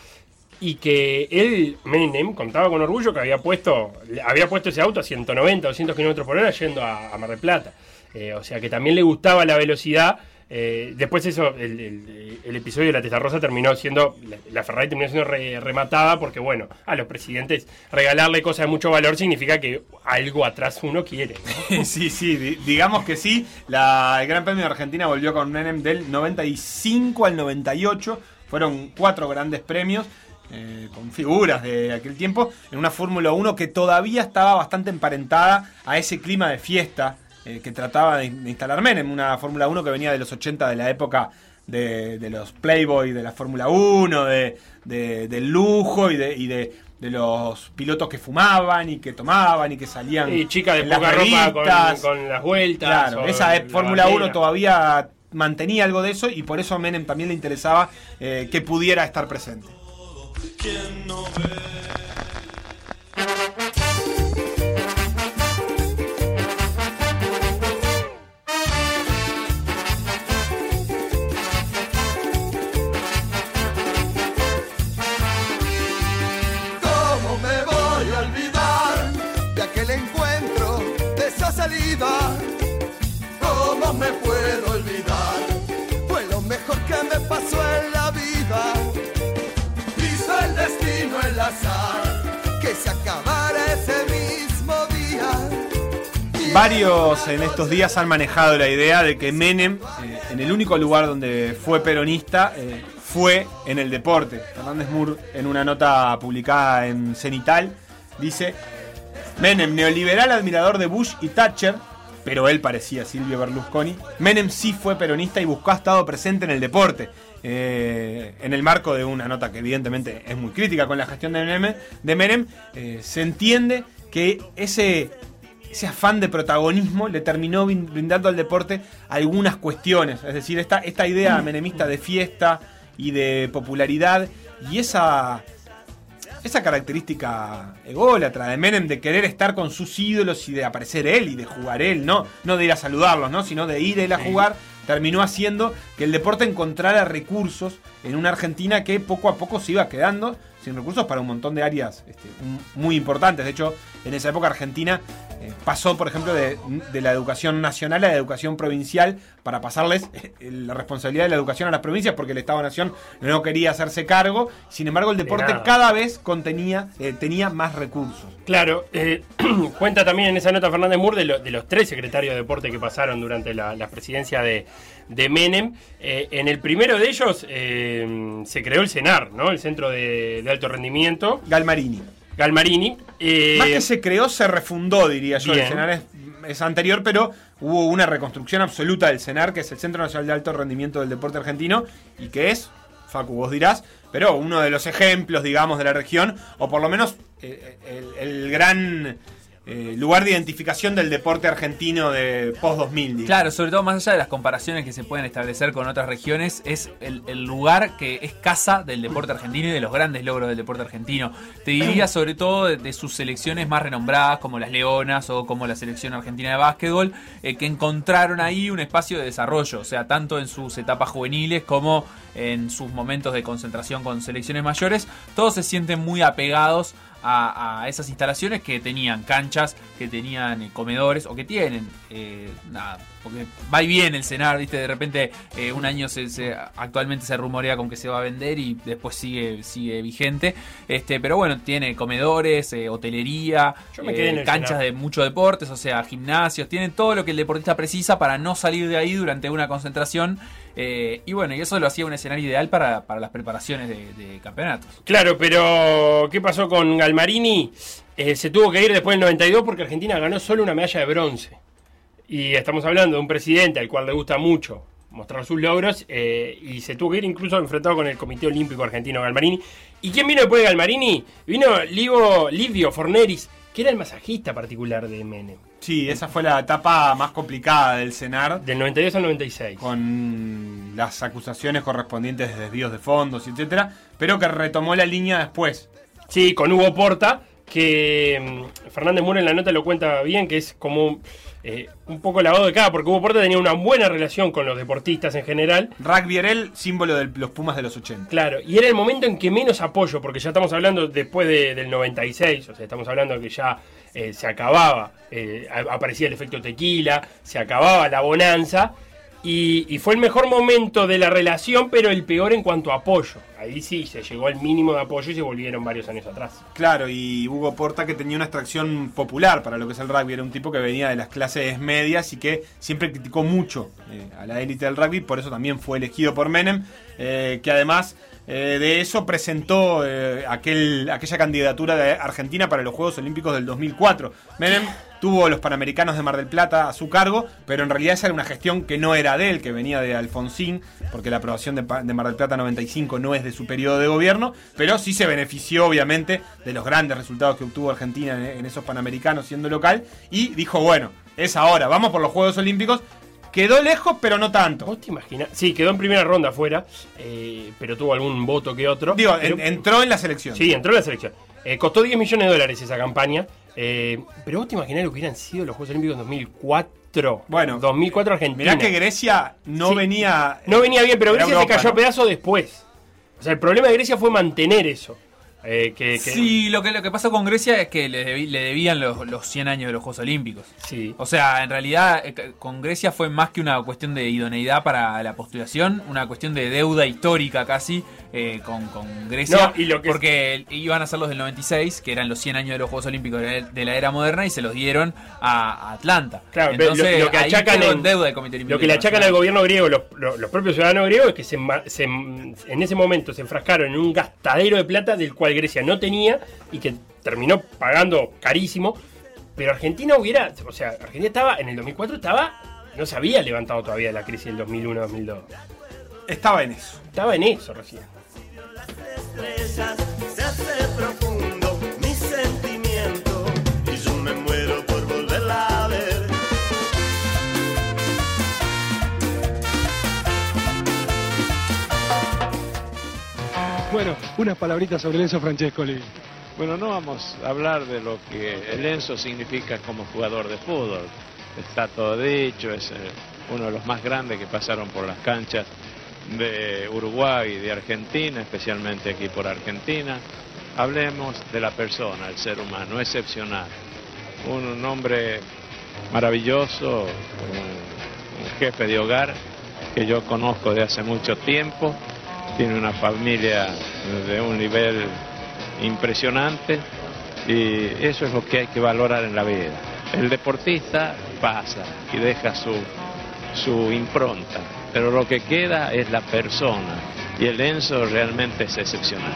y que él, Menem, contaba con orgullo que había puesto, había puesto ese auto a 190, 200 kilómetros por hora yendo a, Mar del Plata. Eh, o sea que también le gustaba la velocidad. Eh, después eso, el, episodio de la Testa Rosa terminó siendo, la, Ferrari terminó siendo re- rematada porque bueno, a los presidentes regalarle cosas de mucho valor significa que algo atrás uno quiere. sí, sí, di- digamos que sí. La, el Gran Premio de Argentina volvió con Menem del 95 al 98. Fueron cuatro grandes premios. eh, con figuras de aquel tiempo, en una Fórmula 1 que todavía estaba bastante emparentada a ese clima de fiesta eh, que trataba de, de instalar Menem, una Fórmula 1 que venía de los 80 de la época de, de los Playboy de la Fórmula 1, de, de- del lujo y de, y de, de los pilotos que fumaban y que tomaban y que salían Y chicas de en las poca ropa con, con las vueltas. Claro, esa la Fórmula 1 bandera. todavía mantenía algo de eso y por eso a Menem también le interesaba eh, que pudiera estar presente. Varios en estos días han manejado la idea de que Menem, eh, en el único lugar donde fue peronista, eh, fue en el deporte. Fernández Moore, en una nota publicada en Cenital, dice: Menem, neoliberal admirador de Bush y Thatcher, pero él parecía Silvio Berlusconi. Menem sí fue peronista y buscó estado presente en el deporte. Eh, en el marco de una nota que evidentemente es muy crítica con la gestión de Menem, de Menem eh, se entiende que ese ese afán de protagonismo le terminó brindando al deporte algunas cuestiones. Es decir, esta, esta idea menemista de fiesta y de popularidad y esa, esa característica ególatra de Menem de querer estar con sus ídolos y de aparecer él y de jugar él, no, no de ir a saludarlos, ¿no? sino de ir él a jugar, terminó haciendo que el deporte encontrara recursos en una Argentina que poco a poco se iba quedando sin recursos para un montón de áreas este, muy importantes. De hecho, en esa época Argentina eh, pasó, por ejemplo, de, de la educación nacional a la educación provincial para pasarles eh, la responsabilidad de la educación a las provincias porque el Estado-Nación no quería hacerse cargo. Sin embargo, el deporte cada vez contenía, eh, tenía más recursos. Claro, cuenta también en esa nota Fernández Moore de, lo- de los tres secretarios de deporte que pasaron durante la, la presidencia de, de Menem. Eh, en el primero de ellos eh, se creó el CENAR, ¿no? El Centro de, de Alto Rendimiento. Galmarini. Galmarini. eh, Más que se creó, se refundó, diría yo. Bien. El CENAR es, es anterior, pero hubo una reconstrucción absoluta del CENAR, que es el Centro Nacional de Alto Rendimiento del Deporte Argentino, y que es, Facu, vos dirás, pero uno de los ejemplos, digamos, de la región, o por lo menos el, el gran eh, lugar de identificación del deporte argentino de post-2000. Claro, sobre todo más allá de las comparaciones que se pueden establecer con otras regiones, es el, lugar que es casa del deporte argentino y de los grandes logros del deporte argentino. Te diría sobre todo de, de sus selecciones más renombradas, como las Leonas o como la selección argentina de básquetbol, eh, que encontraron ahí un espacio de desarrollo, o sea, tanto en sus etapas juveniles como en sus momentos de concentración con selecciones mayores, todos se sienten muy apegados a, a esas instalaciones que tenían canchas, que tenían eh, comedores o que tienen. eh, nada, porque va y viene el cenar, ¿viste? De repente eh, un año se, se- actualmente se rumorea con que se va a vender y después sigue, sigue vigente. Este, pero bueno, tiene comedores, eh, hotelería, el canchas de muchos deportes, o sea, gimnasios, tienen todo lo que el deportista precisa para no salir de ahí durante una concentración. Eh, y bueno, y eso lo hacía un escenario ideal para, para las preparaciones de, campeonatos. Claro, pero ¿qué pasó con Galmarini? Eh, se tuvo que ir después del 92 porque Argentina ganó solo una medalla de bronce. Y estamos hablando de un presidente al cual le gusta mucho mostrar sus logros eh, y se tuvo que ir incluso enfrentado con el Comité Olímpico Argentino Galmarini. ¿Y quién vino después de Galmarini? Vino Livo, Livio Forneris, que era el masajista particular de Menem. Sí, esa fue la etapa más complicada del CENAR. Del 92 al 96. Con las acusaciones correspondientes de desvíos de fondos, etcétera, pero que retomó la línea después. Sí, con Hugo Porta, que mm, Fernández Muro en la nota lo cuenta bien, que es como eh, un poco lavado de cara, porque Hugo Porta tenía una buena relación con los deportistas en general. Rugby era el símbolo de los Pumas de los 80. Claro, y era el momento en que menos apoyo, porque ya estamos hablando después de- del 96, o sea, estamos hablando que ya eh, se acababa, eh, aparecía el efecto tequila, se acababa la bonanza, y, fue el mejor momento de la relación, pero el peor en cuanto a apoyo. Ahí sí, se llegó al mínimo de apoyo y se volvieron varios años atrás. Claro, y Hugo Porta que tenía una extracción popular para lo que es el rugby, era un tipo que venía de las clases medias y que siempre criticó mucho eh, a la élite del rugby, por eso también fue elegido por Menem, eh, que además eh, de eso presentó eh, aquel, aquella candidatura de Argentina para los Juegos Olímpicos del 2004. Menem tuvo los Panamericanos de Mar del Plata a su cargo, pero en realidad esa era una gestión que no era de él, que venía de Alfonsín, porque la aprobación de, Mar del Plata 95 no es de su periodo de gobierno, pero sí se benefició obviamente de los grandes resultados que obtuvo Argentina en, en esos Panamericanos siendo local, y dijo, bueno, es ahora, vamos por los Juegos Olímpicos. Quedó lejos, pero no tanto. ¿Vos te imaginas? Sí, quedó en primera ronda afuera, eh, pero tuvo algún voto que otro. Digo, Pero- entró en la selección. Sí, entró en la selección. Eh, costó 10 millones de dólares esa campaña. eh, pero vos te imaginás lo que hubieran sido los Juegos Olímpicos 2004. Bueno, 2004 Argentina. Mirá que Grecia no Sí. venía. No venía bien, pero Grecia Europa, se cayó ¿no? a pedazos después. O sea, el problema de Grecia fue mantener eso. Eh, que, que- Sí, lo que, lo que pasó con Grecia es que le, le debían los, los 100 años de los Juegos Olímpicos. Sí. O sea, en realidad eh, con Grecia fue más que una cuestión de idoneidad para la postulación, una cuestión de deuda histórica casi eh, con, con Grecia. No, y lo que- porque iban a ser los del 96, que eran los 100 años de los Juegos Olímpicos de la, era moderna, y se los dieron a, a Atlanta. Claro, Entonces, lo, lo que achacan en- deuda del Comité Lo que le achacan al gobierno griego, los, los- los propios ciudadanos griegos, es que se, en ese momento se enfrascaron en un gastadero de plata del cual Grecia no tenía y que terminó pagando carísimo. Pero Argentina hubiera, o sea, Argentina estaba, en el 2004 estaba, no se había levantado todavía de la crisis del 2001-2002. Estaba en eso. Estaba en eso recién. Bueno, unas palabritas sobre Enzo Francescoli. Bueno, no vamos a hablar de lo que el significa como jugador de fútbol. Está todo dicho, es eh, uno de los más grandes que pasaron por las canchas de Uruguay y de Argentina, especialmente aquí por Argentina. Hablemos de la persona, el ser humano, excepcional. Un, un hombre maravilloso, un, un jefe de hogar que yo conozco de hace mucho tiempo. Tiene una familia de un nivel impresionante y eso es lo que hay que valorar en la vida. El deportista pasa y deja su, su impronta, pero lo que queda es la persona y el Enzo realmente es excepcional.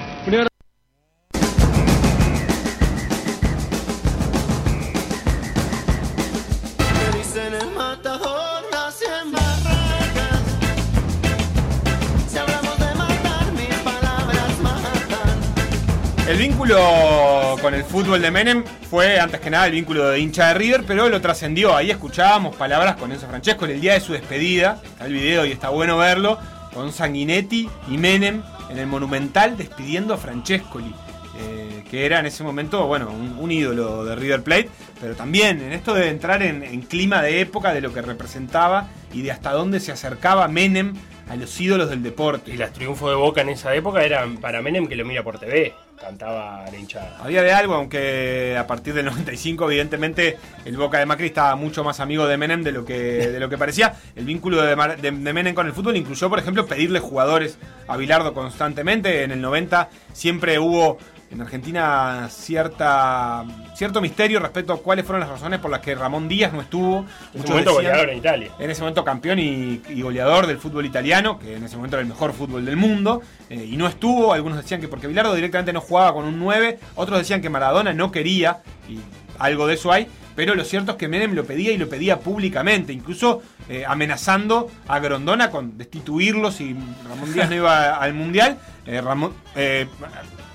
Con el fútbol de Menem fue antes que nada el vínculo de hincha de River, pero lo trascendió. Ahí escuchábamos palabras con Enzo Francesco en el día de su despedida. Está el video y está bueno verlo. Con Sanguinetti y Menem en el Monumental despidiendo a Francescoli. eh, que era en ese momento, bueno, un, ídolo de River Plate, pero también en esto de entrar en, en clima de época de lo que representaba y de hasta dónde se acercaba Menem a los ídolos del deporte. Y los triunfos de Boca en esa época eran para Menem que lo mira por TV. Cantaba la hinchada. Había de algo, aunque a partir del 95, evidentemente, el Boca de Macri estaba mucho más amigo de Menem de lo que, de lo que parecía. El vínculo de, Mar- de- de Menem con el fútbol incluyó, por ejemplo, pedirle jugadores a Bilardo constantemente. En el 90 siempre hubo en Argentina cierta cierto misterio respecto a cuáles fueron las razones por las que Ramón Díaz no estuvo. En ese momento decían- goleador en Italia. en ese momento campeón y, y goleador del fútbol italiano, que en ese momento era el mejor fútbol del mundo, eh, y no estuvo. Algunos decían que porque Bilardo directamente no jugaba con un 9, otros decían que Maradona no quería, y algo de eso hay. Pero lo cierto es que Menem lo pedía y lo pedía públicamente, incluso eh, amenazando a Grondona con destituirlo si Ramón Díaz no iba al Mundial. Eh, Ramón,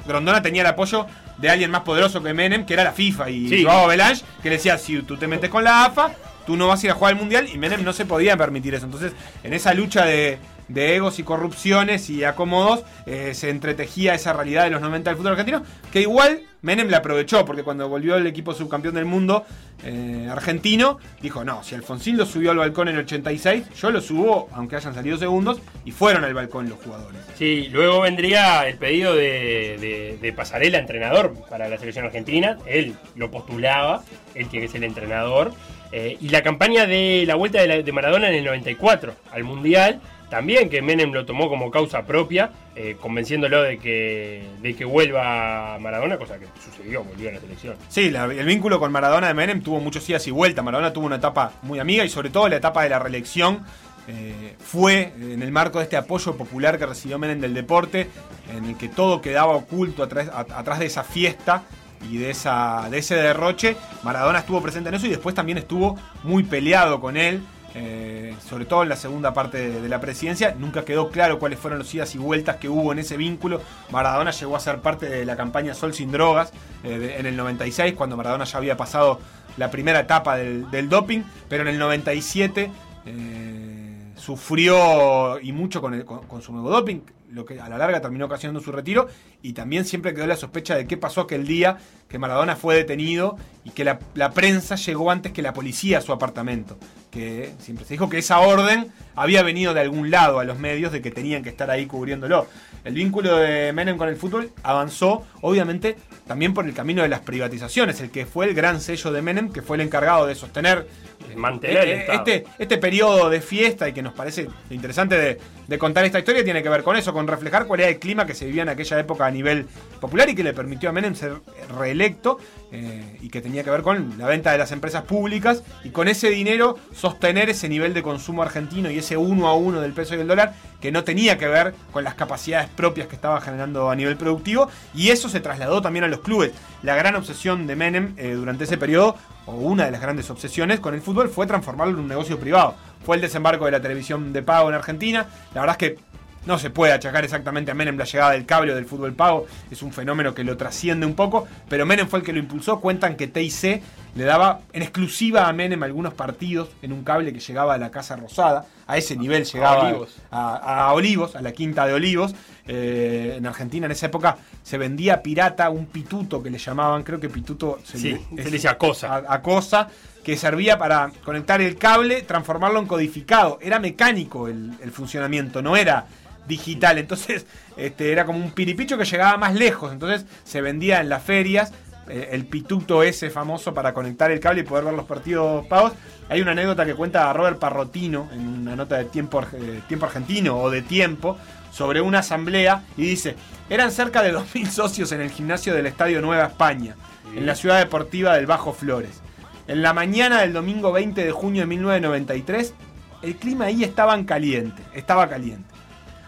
Grondona tenía el apoyo de alguien más poderoso que Menem, que era la FIFA, y Sí. Joao Belange, que le decía, si tú te metes con la AFA, tú no vas a ir a jugar al Mundial, y Menem no se podía permitir eso. Entonces, en esa lucha de, de egos y corrupciones y acomodos, eh, se entretejía esa realidad de los 90 del fútbol argentino, que igual Menem la aprovechó, porque cuando volvió el equipo subcampeón del mundo eh, argentino, dijo, no, si Alfonsín lo subió al balcón en el 86, yo lo subo, aunque hayan salido segundos, y fueron al balcón los jugadores. Sí, luego vendría el pedido de, de, de Pasarela, entrenador para la selección argentina. Él lo postulaba, él tiene que ser el entrenador. Eh, y la campaña de la vuelta de, de Maradona en el 94 al Mundial, también que Menem lo tomó como causa propia, eh, convenciéndolo de que, de que vuelva Maradona, cosa que sucedió, volvió a la selección. Sí, el vínculo con Maradona de Menem tuvo muchos días y vuelta. Maradona tuvo una etapa muy amiga y sobre todo la etapa de la reelección eh, fue en el marco de este apoyo popular que recibió Menem del deporte, en el que todo quedaba oculto atrás, atrás de esa fiesta y de, esa, de ese derroche. Maradona estuvo presente en eso y después también estuvo muy peleado con él. Eh, sobre todo en la segunda parte de, la presidencia, nunca quedó claro cuáles fueron los idas y vueltas que hubo en ese vínculo. Maradona llegó a ser parte de la campaña Sol sin drogas eh, en el 96, cuando Maradona ya había pasado la primera etapa del, doping, pero en el 97 eh, sufrió y mucho con, el- con su nuevo doping, lo que a la larga terminó ocasionando su retiro, y también siempre quedó la sospecha de qué pasó aquel día que Maradona fue detenido y que la, la prensa llegó antes que la policía a su apartamento. Que siempre se dijo que esa orden había venido de algún lado a los medios de que tenían que estar ahí cubriéndolo. El vínculo de Menem con el fútbol avanzó, obviamente, también por el camino de las privatizaciones, el que fue el gran sello de Menem, que fue el encargado de sostener Mantener Estado. este, este periodo de fiesta y que nos parece interesante de, de contar esta historia tiene que ver con eso, con reflejar cuál era el clima que se vivía en aquella época a nivel popular y que le permitió a Menem ser reelecto eh, y que tenía que ver con la venta de las empresas públicas y con ese dinero sostener ese nivel de consumo argentino y ese uno a uno del peso y del dólar que no tenía que ver con las capacidades propias que estaba generando a nivel productivo y eso se trasladó también a los clubes. La gran obsesión de Menem eh, durante ese periodo, o una de las grandes obsesiones con el fútbol, fue transformarlo en un negocio privado. Fue el desembarco de la televisión de pago en Argentina. La verdad es que no se puede achacar exactamente a Menem la llegada del cable o del fútbol pago, es un fenómeno que lo trasciende un poco, pero Menem fue el que lo impulsó. Cuentan que TIC le daba en exclusiva a Menem algunos partidos en un cable que llegaba a la Casa Rosada, a ese nivel llegaba Olivos. a, a Olivos, a la quinta de Olivos. Eh, en Argentina en esa época se vendía pirata un pituto que le llamaban, creo que pituto se Sí, le, se le decía cosa. a, a cosa, que servía para conectar el cable, transformarlo en codificado. Era mecánico el, el funcionamiento, no era digital. Entonces, este, era como un piripicho que llegaba más lejos. Entonces, se vendía en las ferias eh, el pituto ese famoso para conectar el cable y poder ver los partidos pagos. Hay una anécdota que cuenta Robert Parrotino en una nota de tiempo, eh, tiempo argentino o de tiempo sobre una asamblea y dice, eran cerca de 2.000 socios en el gimnasio del Estadio Nueva España, en la ciudad deportiva del Bajo Flores. En la mañana del domingo 20 de junio de 1993, el clima ahí estaba caliente, estaba caliente.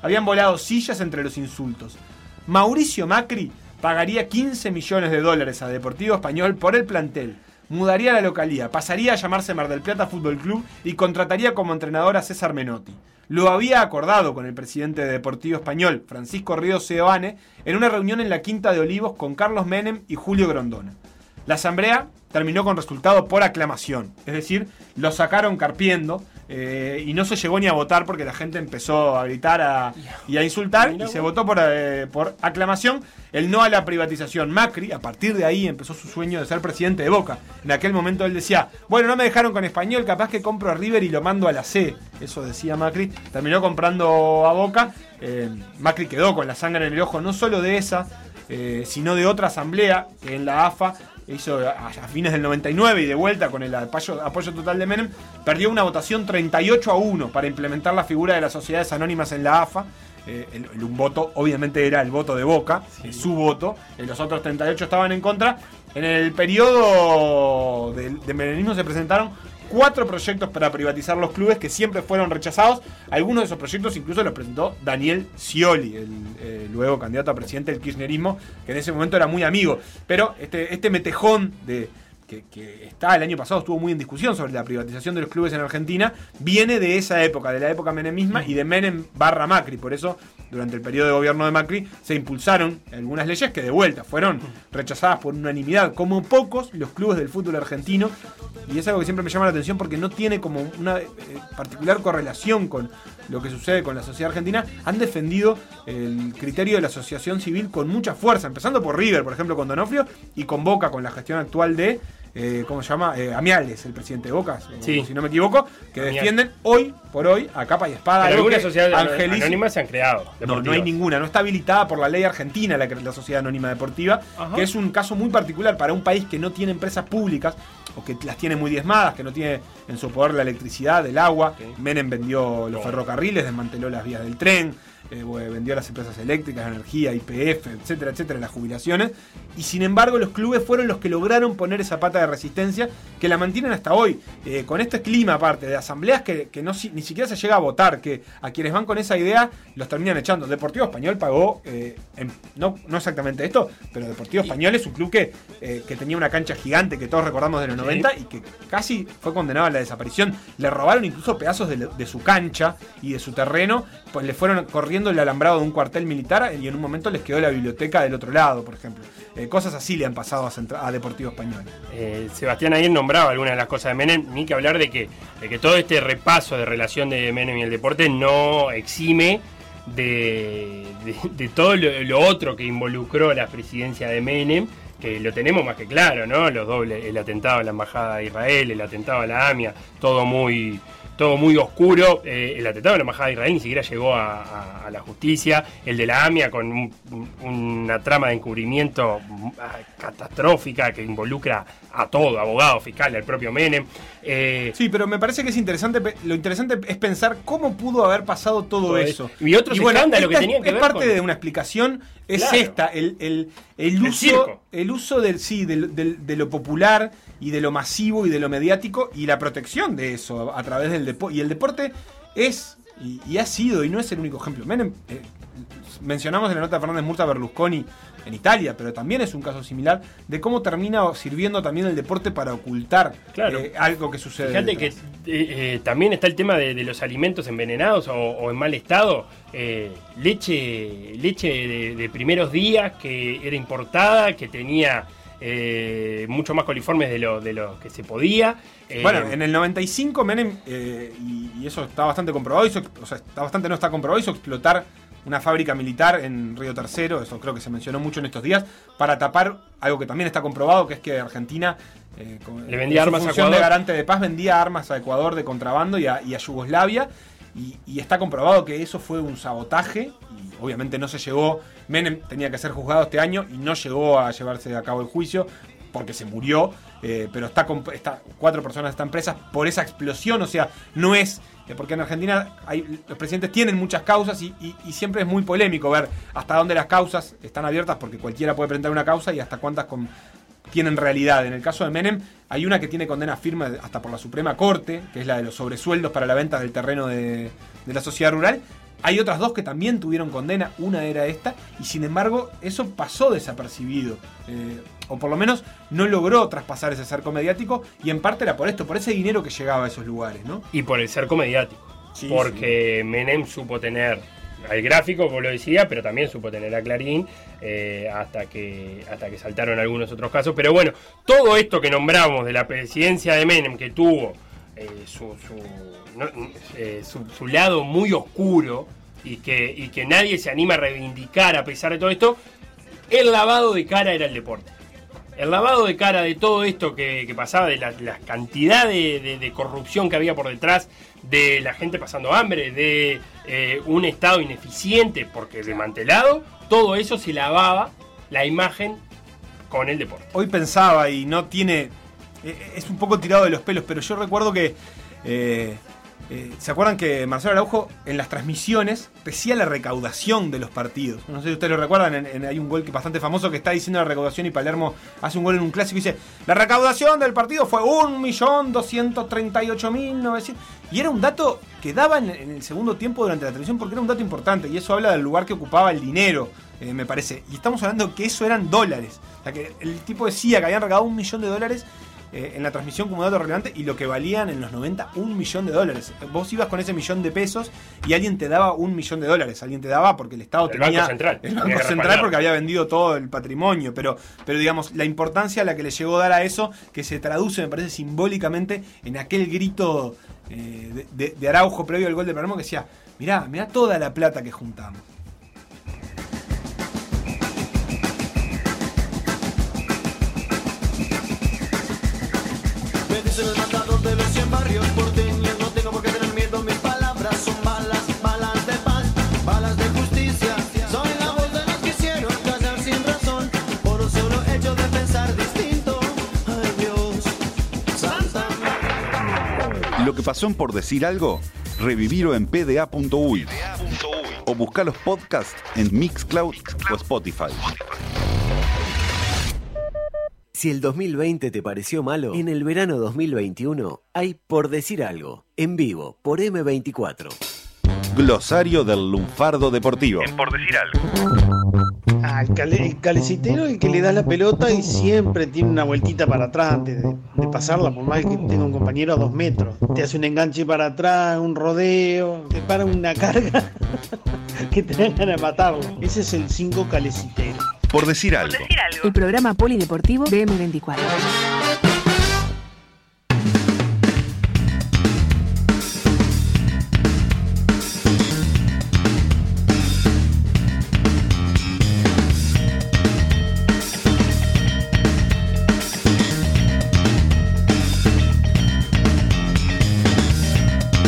Habían volado sillas entre los insultos. Mauricio Macri pagaría 15 millones de dólares a Deportivo Español por el plantel. Mudaría la localía, pasaría a llamarse Mar del Plata Fútbol Club y contrataría como entrenador a César Menotti. lo había acordado con el presidente de Deportivo Español, Francisco Río Seoane, en una reunión en la Quinta de Olivos con Carlos Menem y Julio Grondona. La asamblea terminó con resultado por aclamación, es decir, lo sacaron carpiendo eh, y no se llegó ni a votar porque la gente empezó a gritar a- y a insultar y se votó por, eh, por aclamación el no a la privatización. Macri, a partir de ahí, empezó su sueño de ser presidente de Boca. En aquel momento él decía, bueno, no me dejaron con español, capaz que compro a River y lo mando a la C. Eso decía Macri. Terminó comprando a Boca. Eh, Macri quedó con la sangre en el ojo, no solo de esa, eh, sino de otra asamblea que en la AFA hizo a, a fines del 99 y de vuelta con el apoyo, apoyo total de Menem, perdió una votación 38 a 1 para implementar la figura de las sociedades anónimas en la AFA. Eh, el, el un voto obviamente era el voto de Boca, eh, su voto, eh, los otros 38 estaban en contra. En el periodo del de menemismo se presentaron cuatro proyectos para privatizar los clubes que siempre fueron rechazados. Algunos de esos proyectos incluso los presentó Daniel Scioli, el eh, luego candidato a presidente del kirchnerismo, que en ese momento era muy amigo. Pero este, este metejón de, que, está el año pasado estuvo muy en discusión sobre la privatización de los clubes en Argentina, viene de esa época, de la época menemisma y de Menem barra Macri. Por eso, durante el periodo de gobierno de Macri, se impulsaron algunas leyes que de vuelta fueron rechazadas por unanimidad, como pocos los clubes del fútbol argentino. Y es algo que siempre me llama la atención porque no tiene como una eh, particular correlación con lo que sucede con la sociedad argentina. Han defendido el criterio de la asociación civil con mucha fuerza, empezando por River, por ejemplo, con Donofrio, y con Boca, con la gestión actual de eh, ¿cómo se llama? Eh, Amiales, el presidente de Boca, Sí. si no me equivoco, que defienden hoy por hoy a capa y espada. Pero algunas sociedades anónimas se han creado. no, no hay ninguna, no está habilitada por la ley argentina la, la sociedad anónima deportiva, Ajá. que es un caso muy particular para un país que no tiene empresas públicas o que las tiene muy diezmadas, que no tiene en su poder la electricidad, el agua. Menem vendió los ferrocarriles, desmanteló las vías del tren, eh, vendió las empresas eléctricas, energía, IPF, etcétera, etcétera, las jubilaciones. Y sin embargo, los clubes fueron los que lograron poner esa pata de resistencia que la mantienen hasta hoy. Eh, con este clima, aparte de asambleas que, que no, ni siquiera se llega a votar, que a quienes van con esa idea los terminan echando. Deportivo Español pagó, eh, en- no, no exactamente esto, pero Deportivo Español es un club que, que tenía una cancha gigante que todos recordamos de los 90 y que casi fue condenado a la desaparición. Le robaron incluso pedazos de, de su cancha y de su terreno, pues le fueron corriendo el alambrado de un cuartel militar y en un momento les quedó la biblioteca del otro lado, por ejemplo. Eh, cosas así le han pasado a, Deportivo Español. Eh, Sebastián ayer nombraba algunas de las cosas de Menem, ni que hablar de que, de que todo este repaso de relación de Menem y el deporte no exime de, de- todo lo, lo otro que involucró la presidencia de Menem, que lo tenemos más que claro, ¿no? Los dobles, el atentado a la embajada de Israel, el atentado a la AMIA, todo muy todo muy oscuro. Eh, el atentado a la embajada de Israel ni siquiera llegó a, a- a la justicia. El de la AMIA con un- una trama de encubrimiento ah, catastrófica que involucra a todo, abogado, fiscal, al propio Menem. Eh, Sí, pero me parece que es interesante. Lo interesante es pensar cómo pudo haber pasado todo, Todo eso. eso. Y otros escándalos que tenían que es ver parte con- de una explicación. Es Claro. esta, el, el- el uso, el uso del sí, del- del- de lo popular y de lo masivo y de lo mediático y la protección de eso a, a través del deporte. Y el deporte es y, y ha sido y no es el único ejemplo. Menem, eh, mencionamos en la nota de Fernández Murta Berlusconi en Italia, pero también es un caso similar de cómo termina sirviendo también el deporte para ocultar Claro. eh, algo que sucede. Fíjate que detrás. eh, eh, también está el tema de, de los alimentos envenenados o, o en mal estado. Eh, leche leche de, de primeros días que era importada, que tenía eh, mucho más coliformes de lo, de lo que se podía. Eh, Bueno, en el 95 Menem, eh, y, y eso está bastante comprobado, hizo, o sea, está bastante no está comprobado, hizo explotar una fábrica militar en Río Tercero, eso creo que se mencionó mucho en estos días, para tapar algo que también está comprobado, que es que Argentina, eh, con- Le vendía armas a función de Ecuador. garante de paz, vendía armas a Ecuador de contrabando y a, y a Yugoslavia, y, y está comprobado que eso fue un sabotaje, y obviamente no se llegó, Menem tenía que ser juzgado este año y no llegó a llevarse a cabo el juicio, porque se murió, eh, pero está, está cuatro personas están presas por esa explosión, o sea, no es porque en Argentina los presidentes tienen muchas causas y, y- y siempre es muy polémico ver hasta dónde las causas están abiertas porque cualquiera puede presentar una causa y hasta cuántas con- tienen realidad. En el caso de Menem hay una que tiene condena firme hasta por la Suprema Corte, que es la de los sobresueldos para la venta del terreno de, de la sociedad rural. Hay otras dos que también tuvieron condena, una era esta, y sin embargo eso pasó desapercibido. Eh, o por lo menos no logró traspasar ese cerco mediático, y en parte era por esto, por ese dinero que llegaba a esos lugares, ¿no? Y por el cerco mediático. Sí, porque Menem supo tener al gráfico, como lo decía, pero también supo tener a Clarín eh, hasta, que, hasta que saltaron algunos otros casos. Pero bueno, todo esto que nombramos de la presidencia de Menem, que tuvo eh, su, su, no, eh, su- su lado muy oscuro y que, y que nadie se anima a reivindicar a pesar de todo esto, el lavado de cara era el deporte. El lavado de cara de todo esto que, pasaba, de la, la cantidad de corrupción que había por detrás, de la gente pasando hambre, de eh, un Estado ineficiente porque desmantelado, todo eso se lavaba la imagen con el deporte. Hoy pensaba y no tiene. eh, Es un poco tirado de los pelos, pero yo recuerdo que. eh, eh, ¿Se acuerdan que Marcelo Araujo en las transmisiones decía la recaudación de los partidos? No sé si ustedes lo recuerdan, hay un gol que bastante famoso que está diciendo la recaudación y Palermo hace un gol en un clásico y dice, la recaudación del partido fue 1.238.900... Y era un dato que daba en, el segundo tiempo durante la televisión porque era un dato importante y eso habla del lugar que ocupaba el dinero, eh, me parece. Y estamos hablando que eso eran dólares. O sea, que el tipo decía que habían recaudado un millón de dólares eh, en la transmisión como dato relevante y lo que valían en los 90 un millón de dólares. Vos ibas con ese millón de pesos y alguien te daba un millón de dólares. Alguien te daba porque el Estado El tenía. Banco Central. El Banco Central respaldar. porque había vendido todo el patrimonio. Pero, pero digamos, la importancia a la que le llegó a dar a eso, que se traduce, me parece, simbólicamente en aquel grito eh, de, de- de Araujo previo al gol de Palermo que decía: Mirá, mirá toda la plata que juntamos. El matador de los 100 barrios porteños No tengo por qué tener miedo, mis palabras son balas Balas de paz, balas de justicia. Soy la voz de los que hicieron callar sin razón. Por un solo hecho de pensar distinto. Ay Dios, Santa Lo que pasó en por decir algo, revivirlo en pda.uy o buscar los podcasts en Mixcloud o Spotify. Si el 2020 te pareció malo, en el verano 2021 hay Por Decir Algo, en vivo, por M24. Glosario del lunfardo deportivo. Por decir algo. Ah, el, cale- el calecitero el que le da la pelota y siempre tiene una vueltita para atrás antes de, de pasarla, por más que tenga un compañero a dos metros. Te hace un enganche para atrás, un rodeo, te para una carga que te dan ganas de matarlo. Ese es el 5 calecitero. Por decir algo. El programa polideportivo de M24.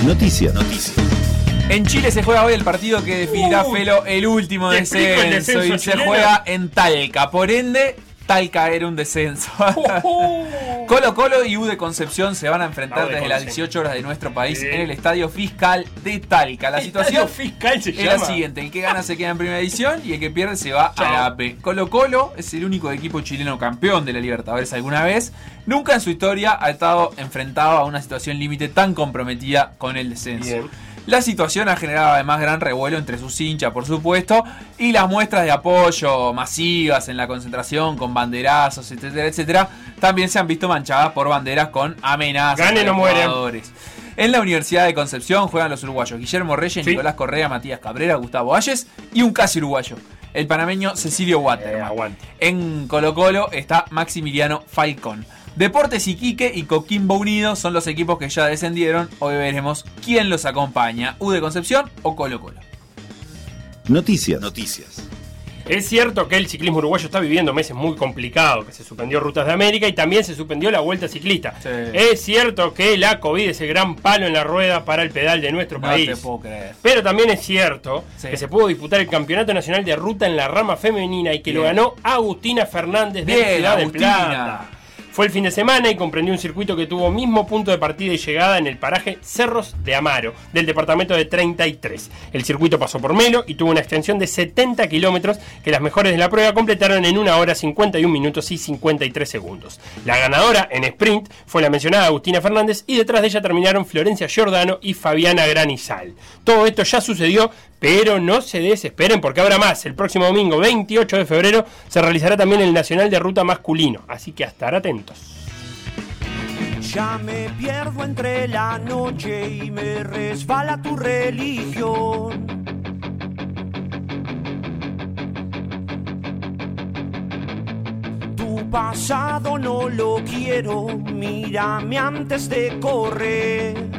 Noticias. En Chile se juega hoy el partido que definirá Uh, Felo el último el descenso, y se juega en Talca. Por ende, Talca era un descenso. Colo Colo y U de Concepción se van a enfrentar Uh, de desde las Concepción. 18 horas de nuestro país en el Estadio Fiscal de Talca. La situación fiscal se es la siguiente: el que gana se queda en primera edición y el que pierde se va a la AP. Colo Colo es el único equipo chileno campeón de la Libertadores alguna vez. Nunca en su historia ha estado enfrentado a una situación límite tan comprometida con el descenso. Bien. La situación ha generado además gran revuelo entre sus hinchas, por supuesto, y las muestras de apoyo masivas en la concentración con banderazos, etcétera, etcétera, también se han visto manchadas por banderas con amenazas Gane, a no los muere. jugadores. En la Universidad de Concepción juegan los uruguayos Guillermo Reyes, Sí. Nicolás Correa, Matías Cabrera, Gustavo Ayes y un casi uruguayo, el panameño Cecilio Waterman. En Colo Colo está Maximiliano Falcón. Deportes Iquique y Coquimbo Unido son los equipos que ya descendieron. Hoy veremos quién los acompaña, U de Concepción o Colo Colo. Noticias. Noticias. Es cierto que el ciclismo uruguayo está viviendo meses muy complicados, que se suspendió Rutas de América y también se suspendió la Vuelta Ciclista. Es cierto que la COVID es el gran palo en la rueda para el pedal de nuestro No país. te puedo creer. Pero también es cierto Sí. que se pudo disputar el Campeonato Nacional de Ruta en la rama femenina y que lo ganó Agustina Fernández de Bien, Ciudad Agustina. de Plata. Fue el fin de semana y comprendió un circuito que tuvo mismo punto de partida y llegada en el paraje Cerros de Amaro, del departamento de 33. El circuito pasó por Melo y tuvo una extensión de 70 kilómetros que las mejores de la prueba completaron en 1 hora 51 minutos y 53 segundos. La ganadora en sprint fue la mencionada Agustina Fernández y detrás de ella terminaron Florencia Giordano y Fabiana Granizal. Todo esto ya sucedió, pero no se desesperen porque habrá más. El próximo domingo 28 de febrero se realizará también el Nacional de Ruta Masculino, así que a estar atentos. ya me pierdo entre la noche y me resbala tu religión. Tu pasado no lo quiero, mírame antes de correr.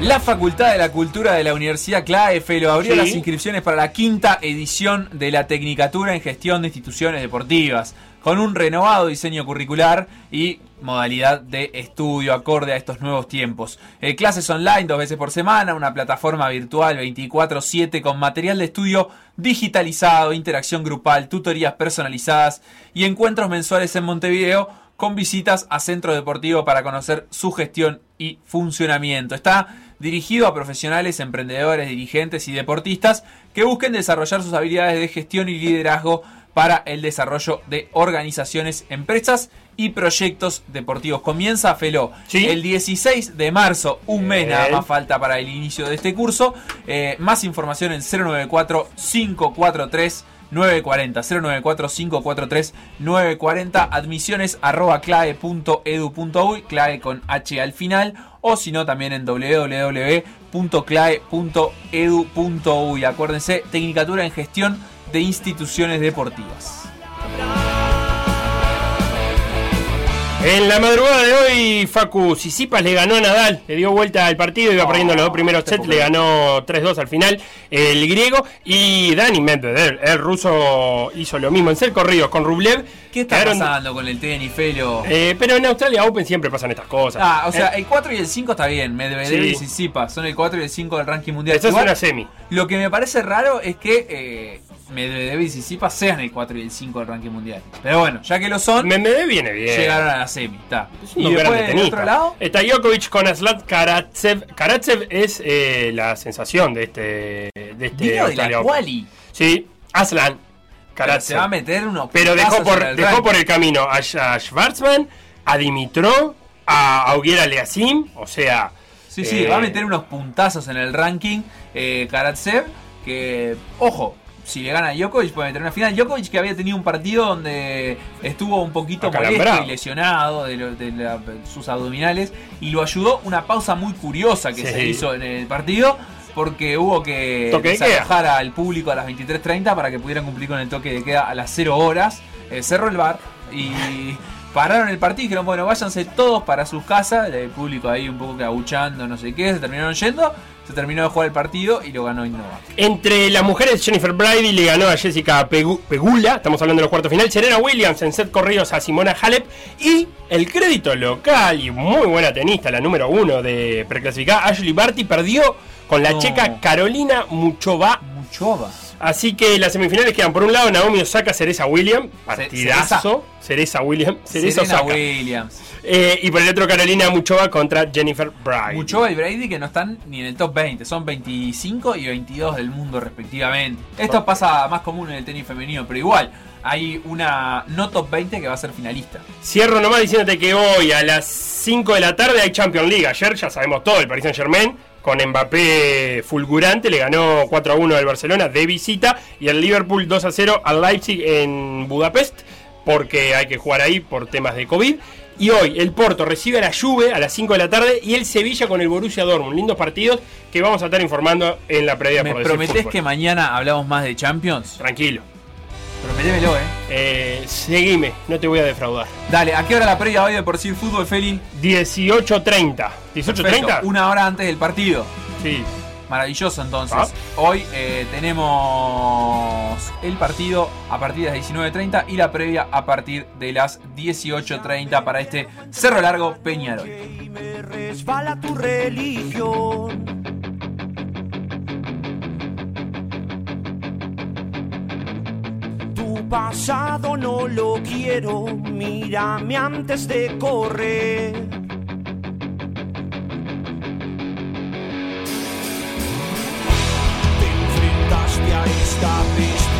La Facultad de la Cultura de la Universidad CLAE Felo abrió Sí. las inscripciones para la quinta edición de la Tecnicatura en Gestión de Instituciones Deportivas, con un renovado diseño curricular y modalidad de estudio acorde a estos nuevos tiempos. Eh, clases online dos veces por semana, una plataforma virtual 24/7 con material de estudio digitalizado, interacción grupal, tutorías personalizadas y encuentros mensuales en Montevideo con visitas a centros deportivos para conocer su gestión y funcionamiento. Está dirigido a profesionales, emprendedores, dirigentes y deportistas que busquen desarrollar sus habilidades de gestión y liderazgo para el desarrollo de organizaciones, empresas y proyectos deportivos. Comienza Felo el 16 de marzo, un mes nada más falta para el inicio de este curso. Eh, más información en 094 543 940 094 543 940 admisiones arroba clae.edu.uy clae con h al final o si no también en www.clae.edu.uy acuérdense Tecnicatura en Gestión de Instituciones Deportivas En la madrugada de hoy, Facu Sisipas le ganó a Nadal, le dio vuelta al partido, iba perdiendo los dos primeros sets, le ganó 3-2 al final el griego. Y Dani Medvedev, el ruso, hizo lo mismo en ser corridos con Rublev. ¿Qué está Quedaron- pasando con el tenis, Felo? Eh, pero en Australia Open siempre pasan estas cosas. Ah, o sea, Eh, el 4 y el 5 está bien. Medvedev Sí. y Tsitsipas son el 4 y el 5 del ranking mundial. Esa es una semi. Lo que me parece raro es que eh, Medvedev y Tsitsipas sean el 4 y el 5 del ranking mundial. Pero bueno, ya que lo son, Medvedev viene bien. llegaron a la semi. Está. Es Y un después del otro lado, Está Djokovic con Aslan Karatsev. Karatsev es eh, la sensación de este. De este de la quali. Sí, Aslan Karatsev. se va a meter unos Pero dejó por, el dejó ranking. por el camino a, a Schwarzman, a Dimitrov, a Auguera Leasim. O sea. Sí, sí, eh, va a meter unos puntazos en el ranking eh, Karatsev. Que, ojo, si le gana a Djokovic puede meter una final. Djokovic que había tenido un partido donde estuvo un poquito molesto y lesionado de, lo- de la- sus abdominales. Y lo ayudó una pausa muy curiosa que Sí. se hizo en el partido. Porque hubo que desalojar al público a las 23.30 para que pudieran cumplir con el toque de queda a las 0 horas. Eh, cerró el bar y pararon el partido y dijeron, bueno, váyanse todos para sus casas. El público ahí un poco que abuchando, no sé qué. Se terminaron yendo. Se terminó de jugar el partido y lo ganó Innova. Entre las mujeres, Jennifer Brady le ganó a Jessica Pegu- Pegula, estamos hablando de los cuartos final, Serena Williams en set corridos a Simona Halep y el crédito local y muy buena tenista, la número uno de preclasificada, Ashley Barty, perdió con la No. checa Carolina Muchova. Muchova. Así que las semifinales quedan por un lado Naomi Osaka, Cereza Williams, partidazo, Cereza Williams, Cereza Serena Osaka. Williams. Eh, y por el otro Carolina Muchova contra Jennifer Brady. Muchova y Brady que no están ni en el top 20, son 25 y 22 del mundo respectivamente. Esto pasa más común en el tenis femenino, pero igual hay una no top 20 que va a ser finalista. Cierro nomás diciéndote que hoy a las 5 de la tarde hay Champions League. Ayer ya sabemos todo, el Paris Saint Germain con Mbappé fulgurante le ganó 4 a 1 al Barcelona de visita y el Liverpool 2 a 0 al Leipzig en Budapest porque hay que jugar ahí por temas de COVID. Y hoy el Porto recibe a la Juve a las 5 de la tarde y el Sevilla con el Borussia Dortmund. Lindos partidos que vamos a estar informando en la previa ¿Me por fútbol. que mañana hablamos más de Champions? Tranquilo. Prometémelo, eh. Eh, seguime, no te voy a defraudar. Dale, ¿a qué hora la previa hoy de por sí fútbol, Feli? 18.30. 18.30. Perfecto, Una hora antes del partido. Sí. Maravilloso entonces. Ah. Hoy eh, tenemos el partido a partir de las 19.30 y la previa a partir de las 18.30 para este Cerro Largo Peñarol. Tu pasado no lo quiero, mírame antes de correr. Te enfrentaste a esta bestia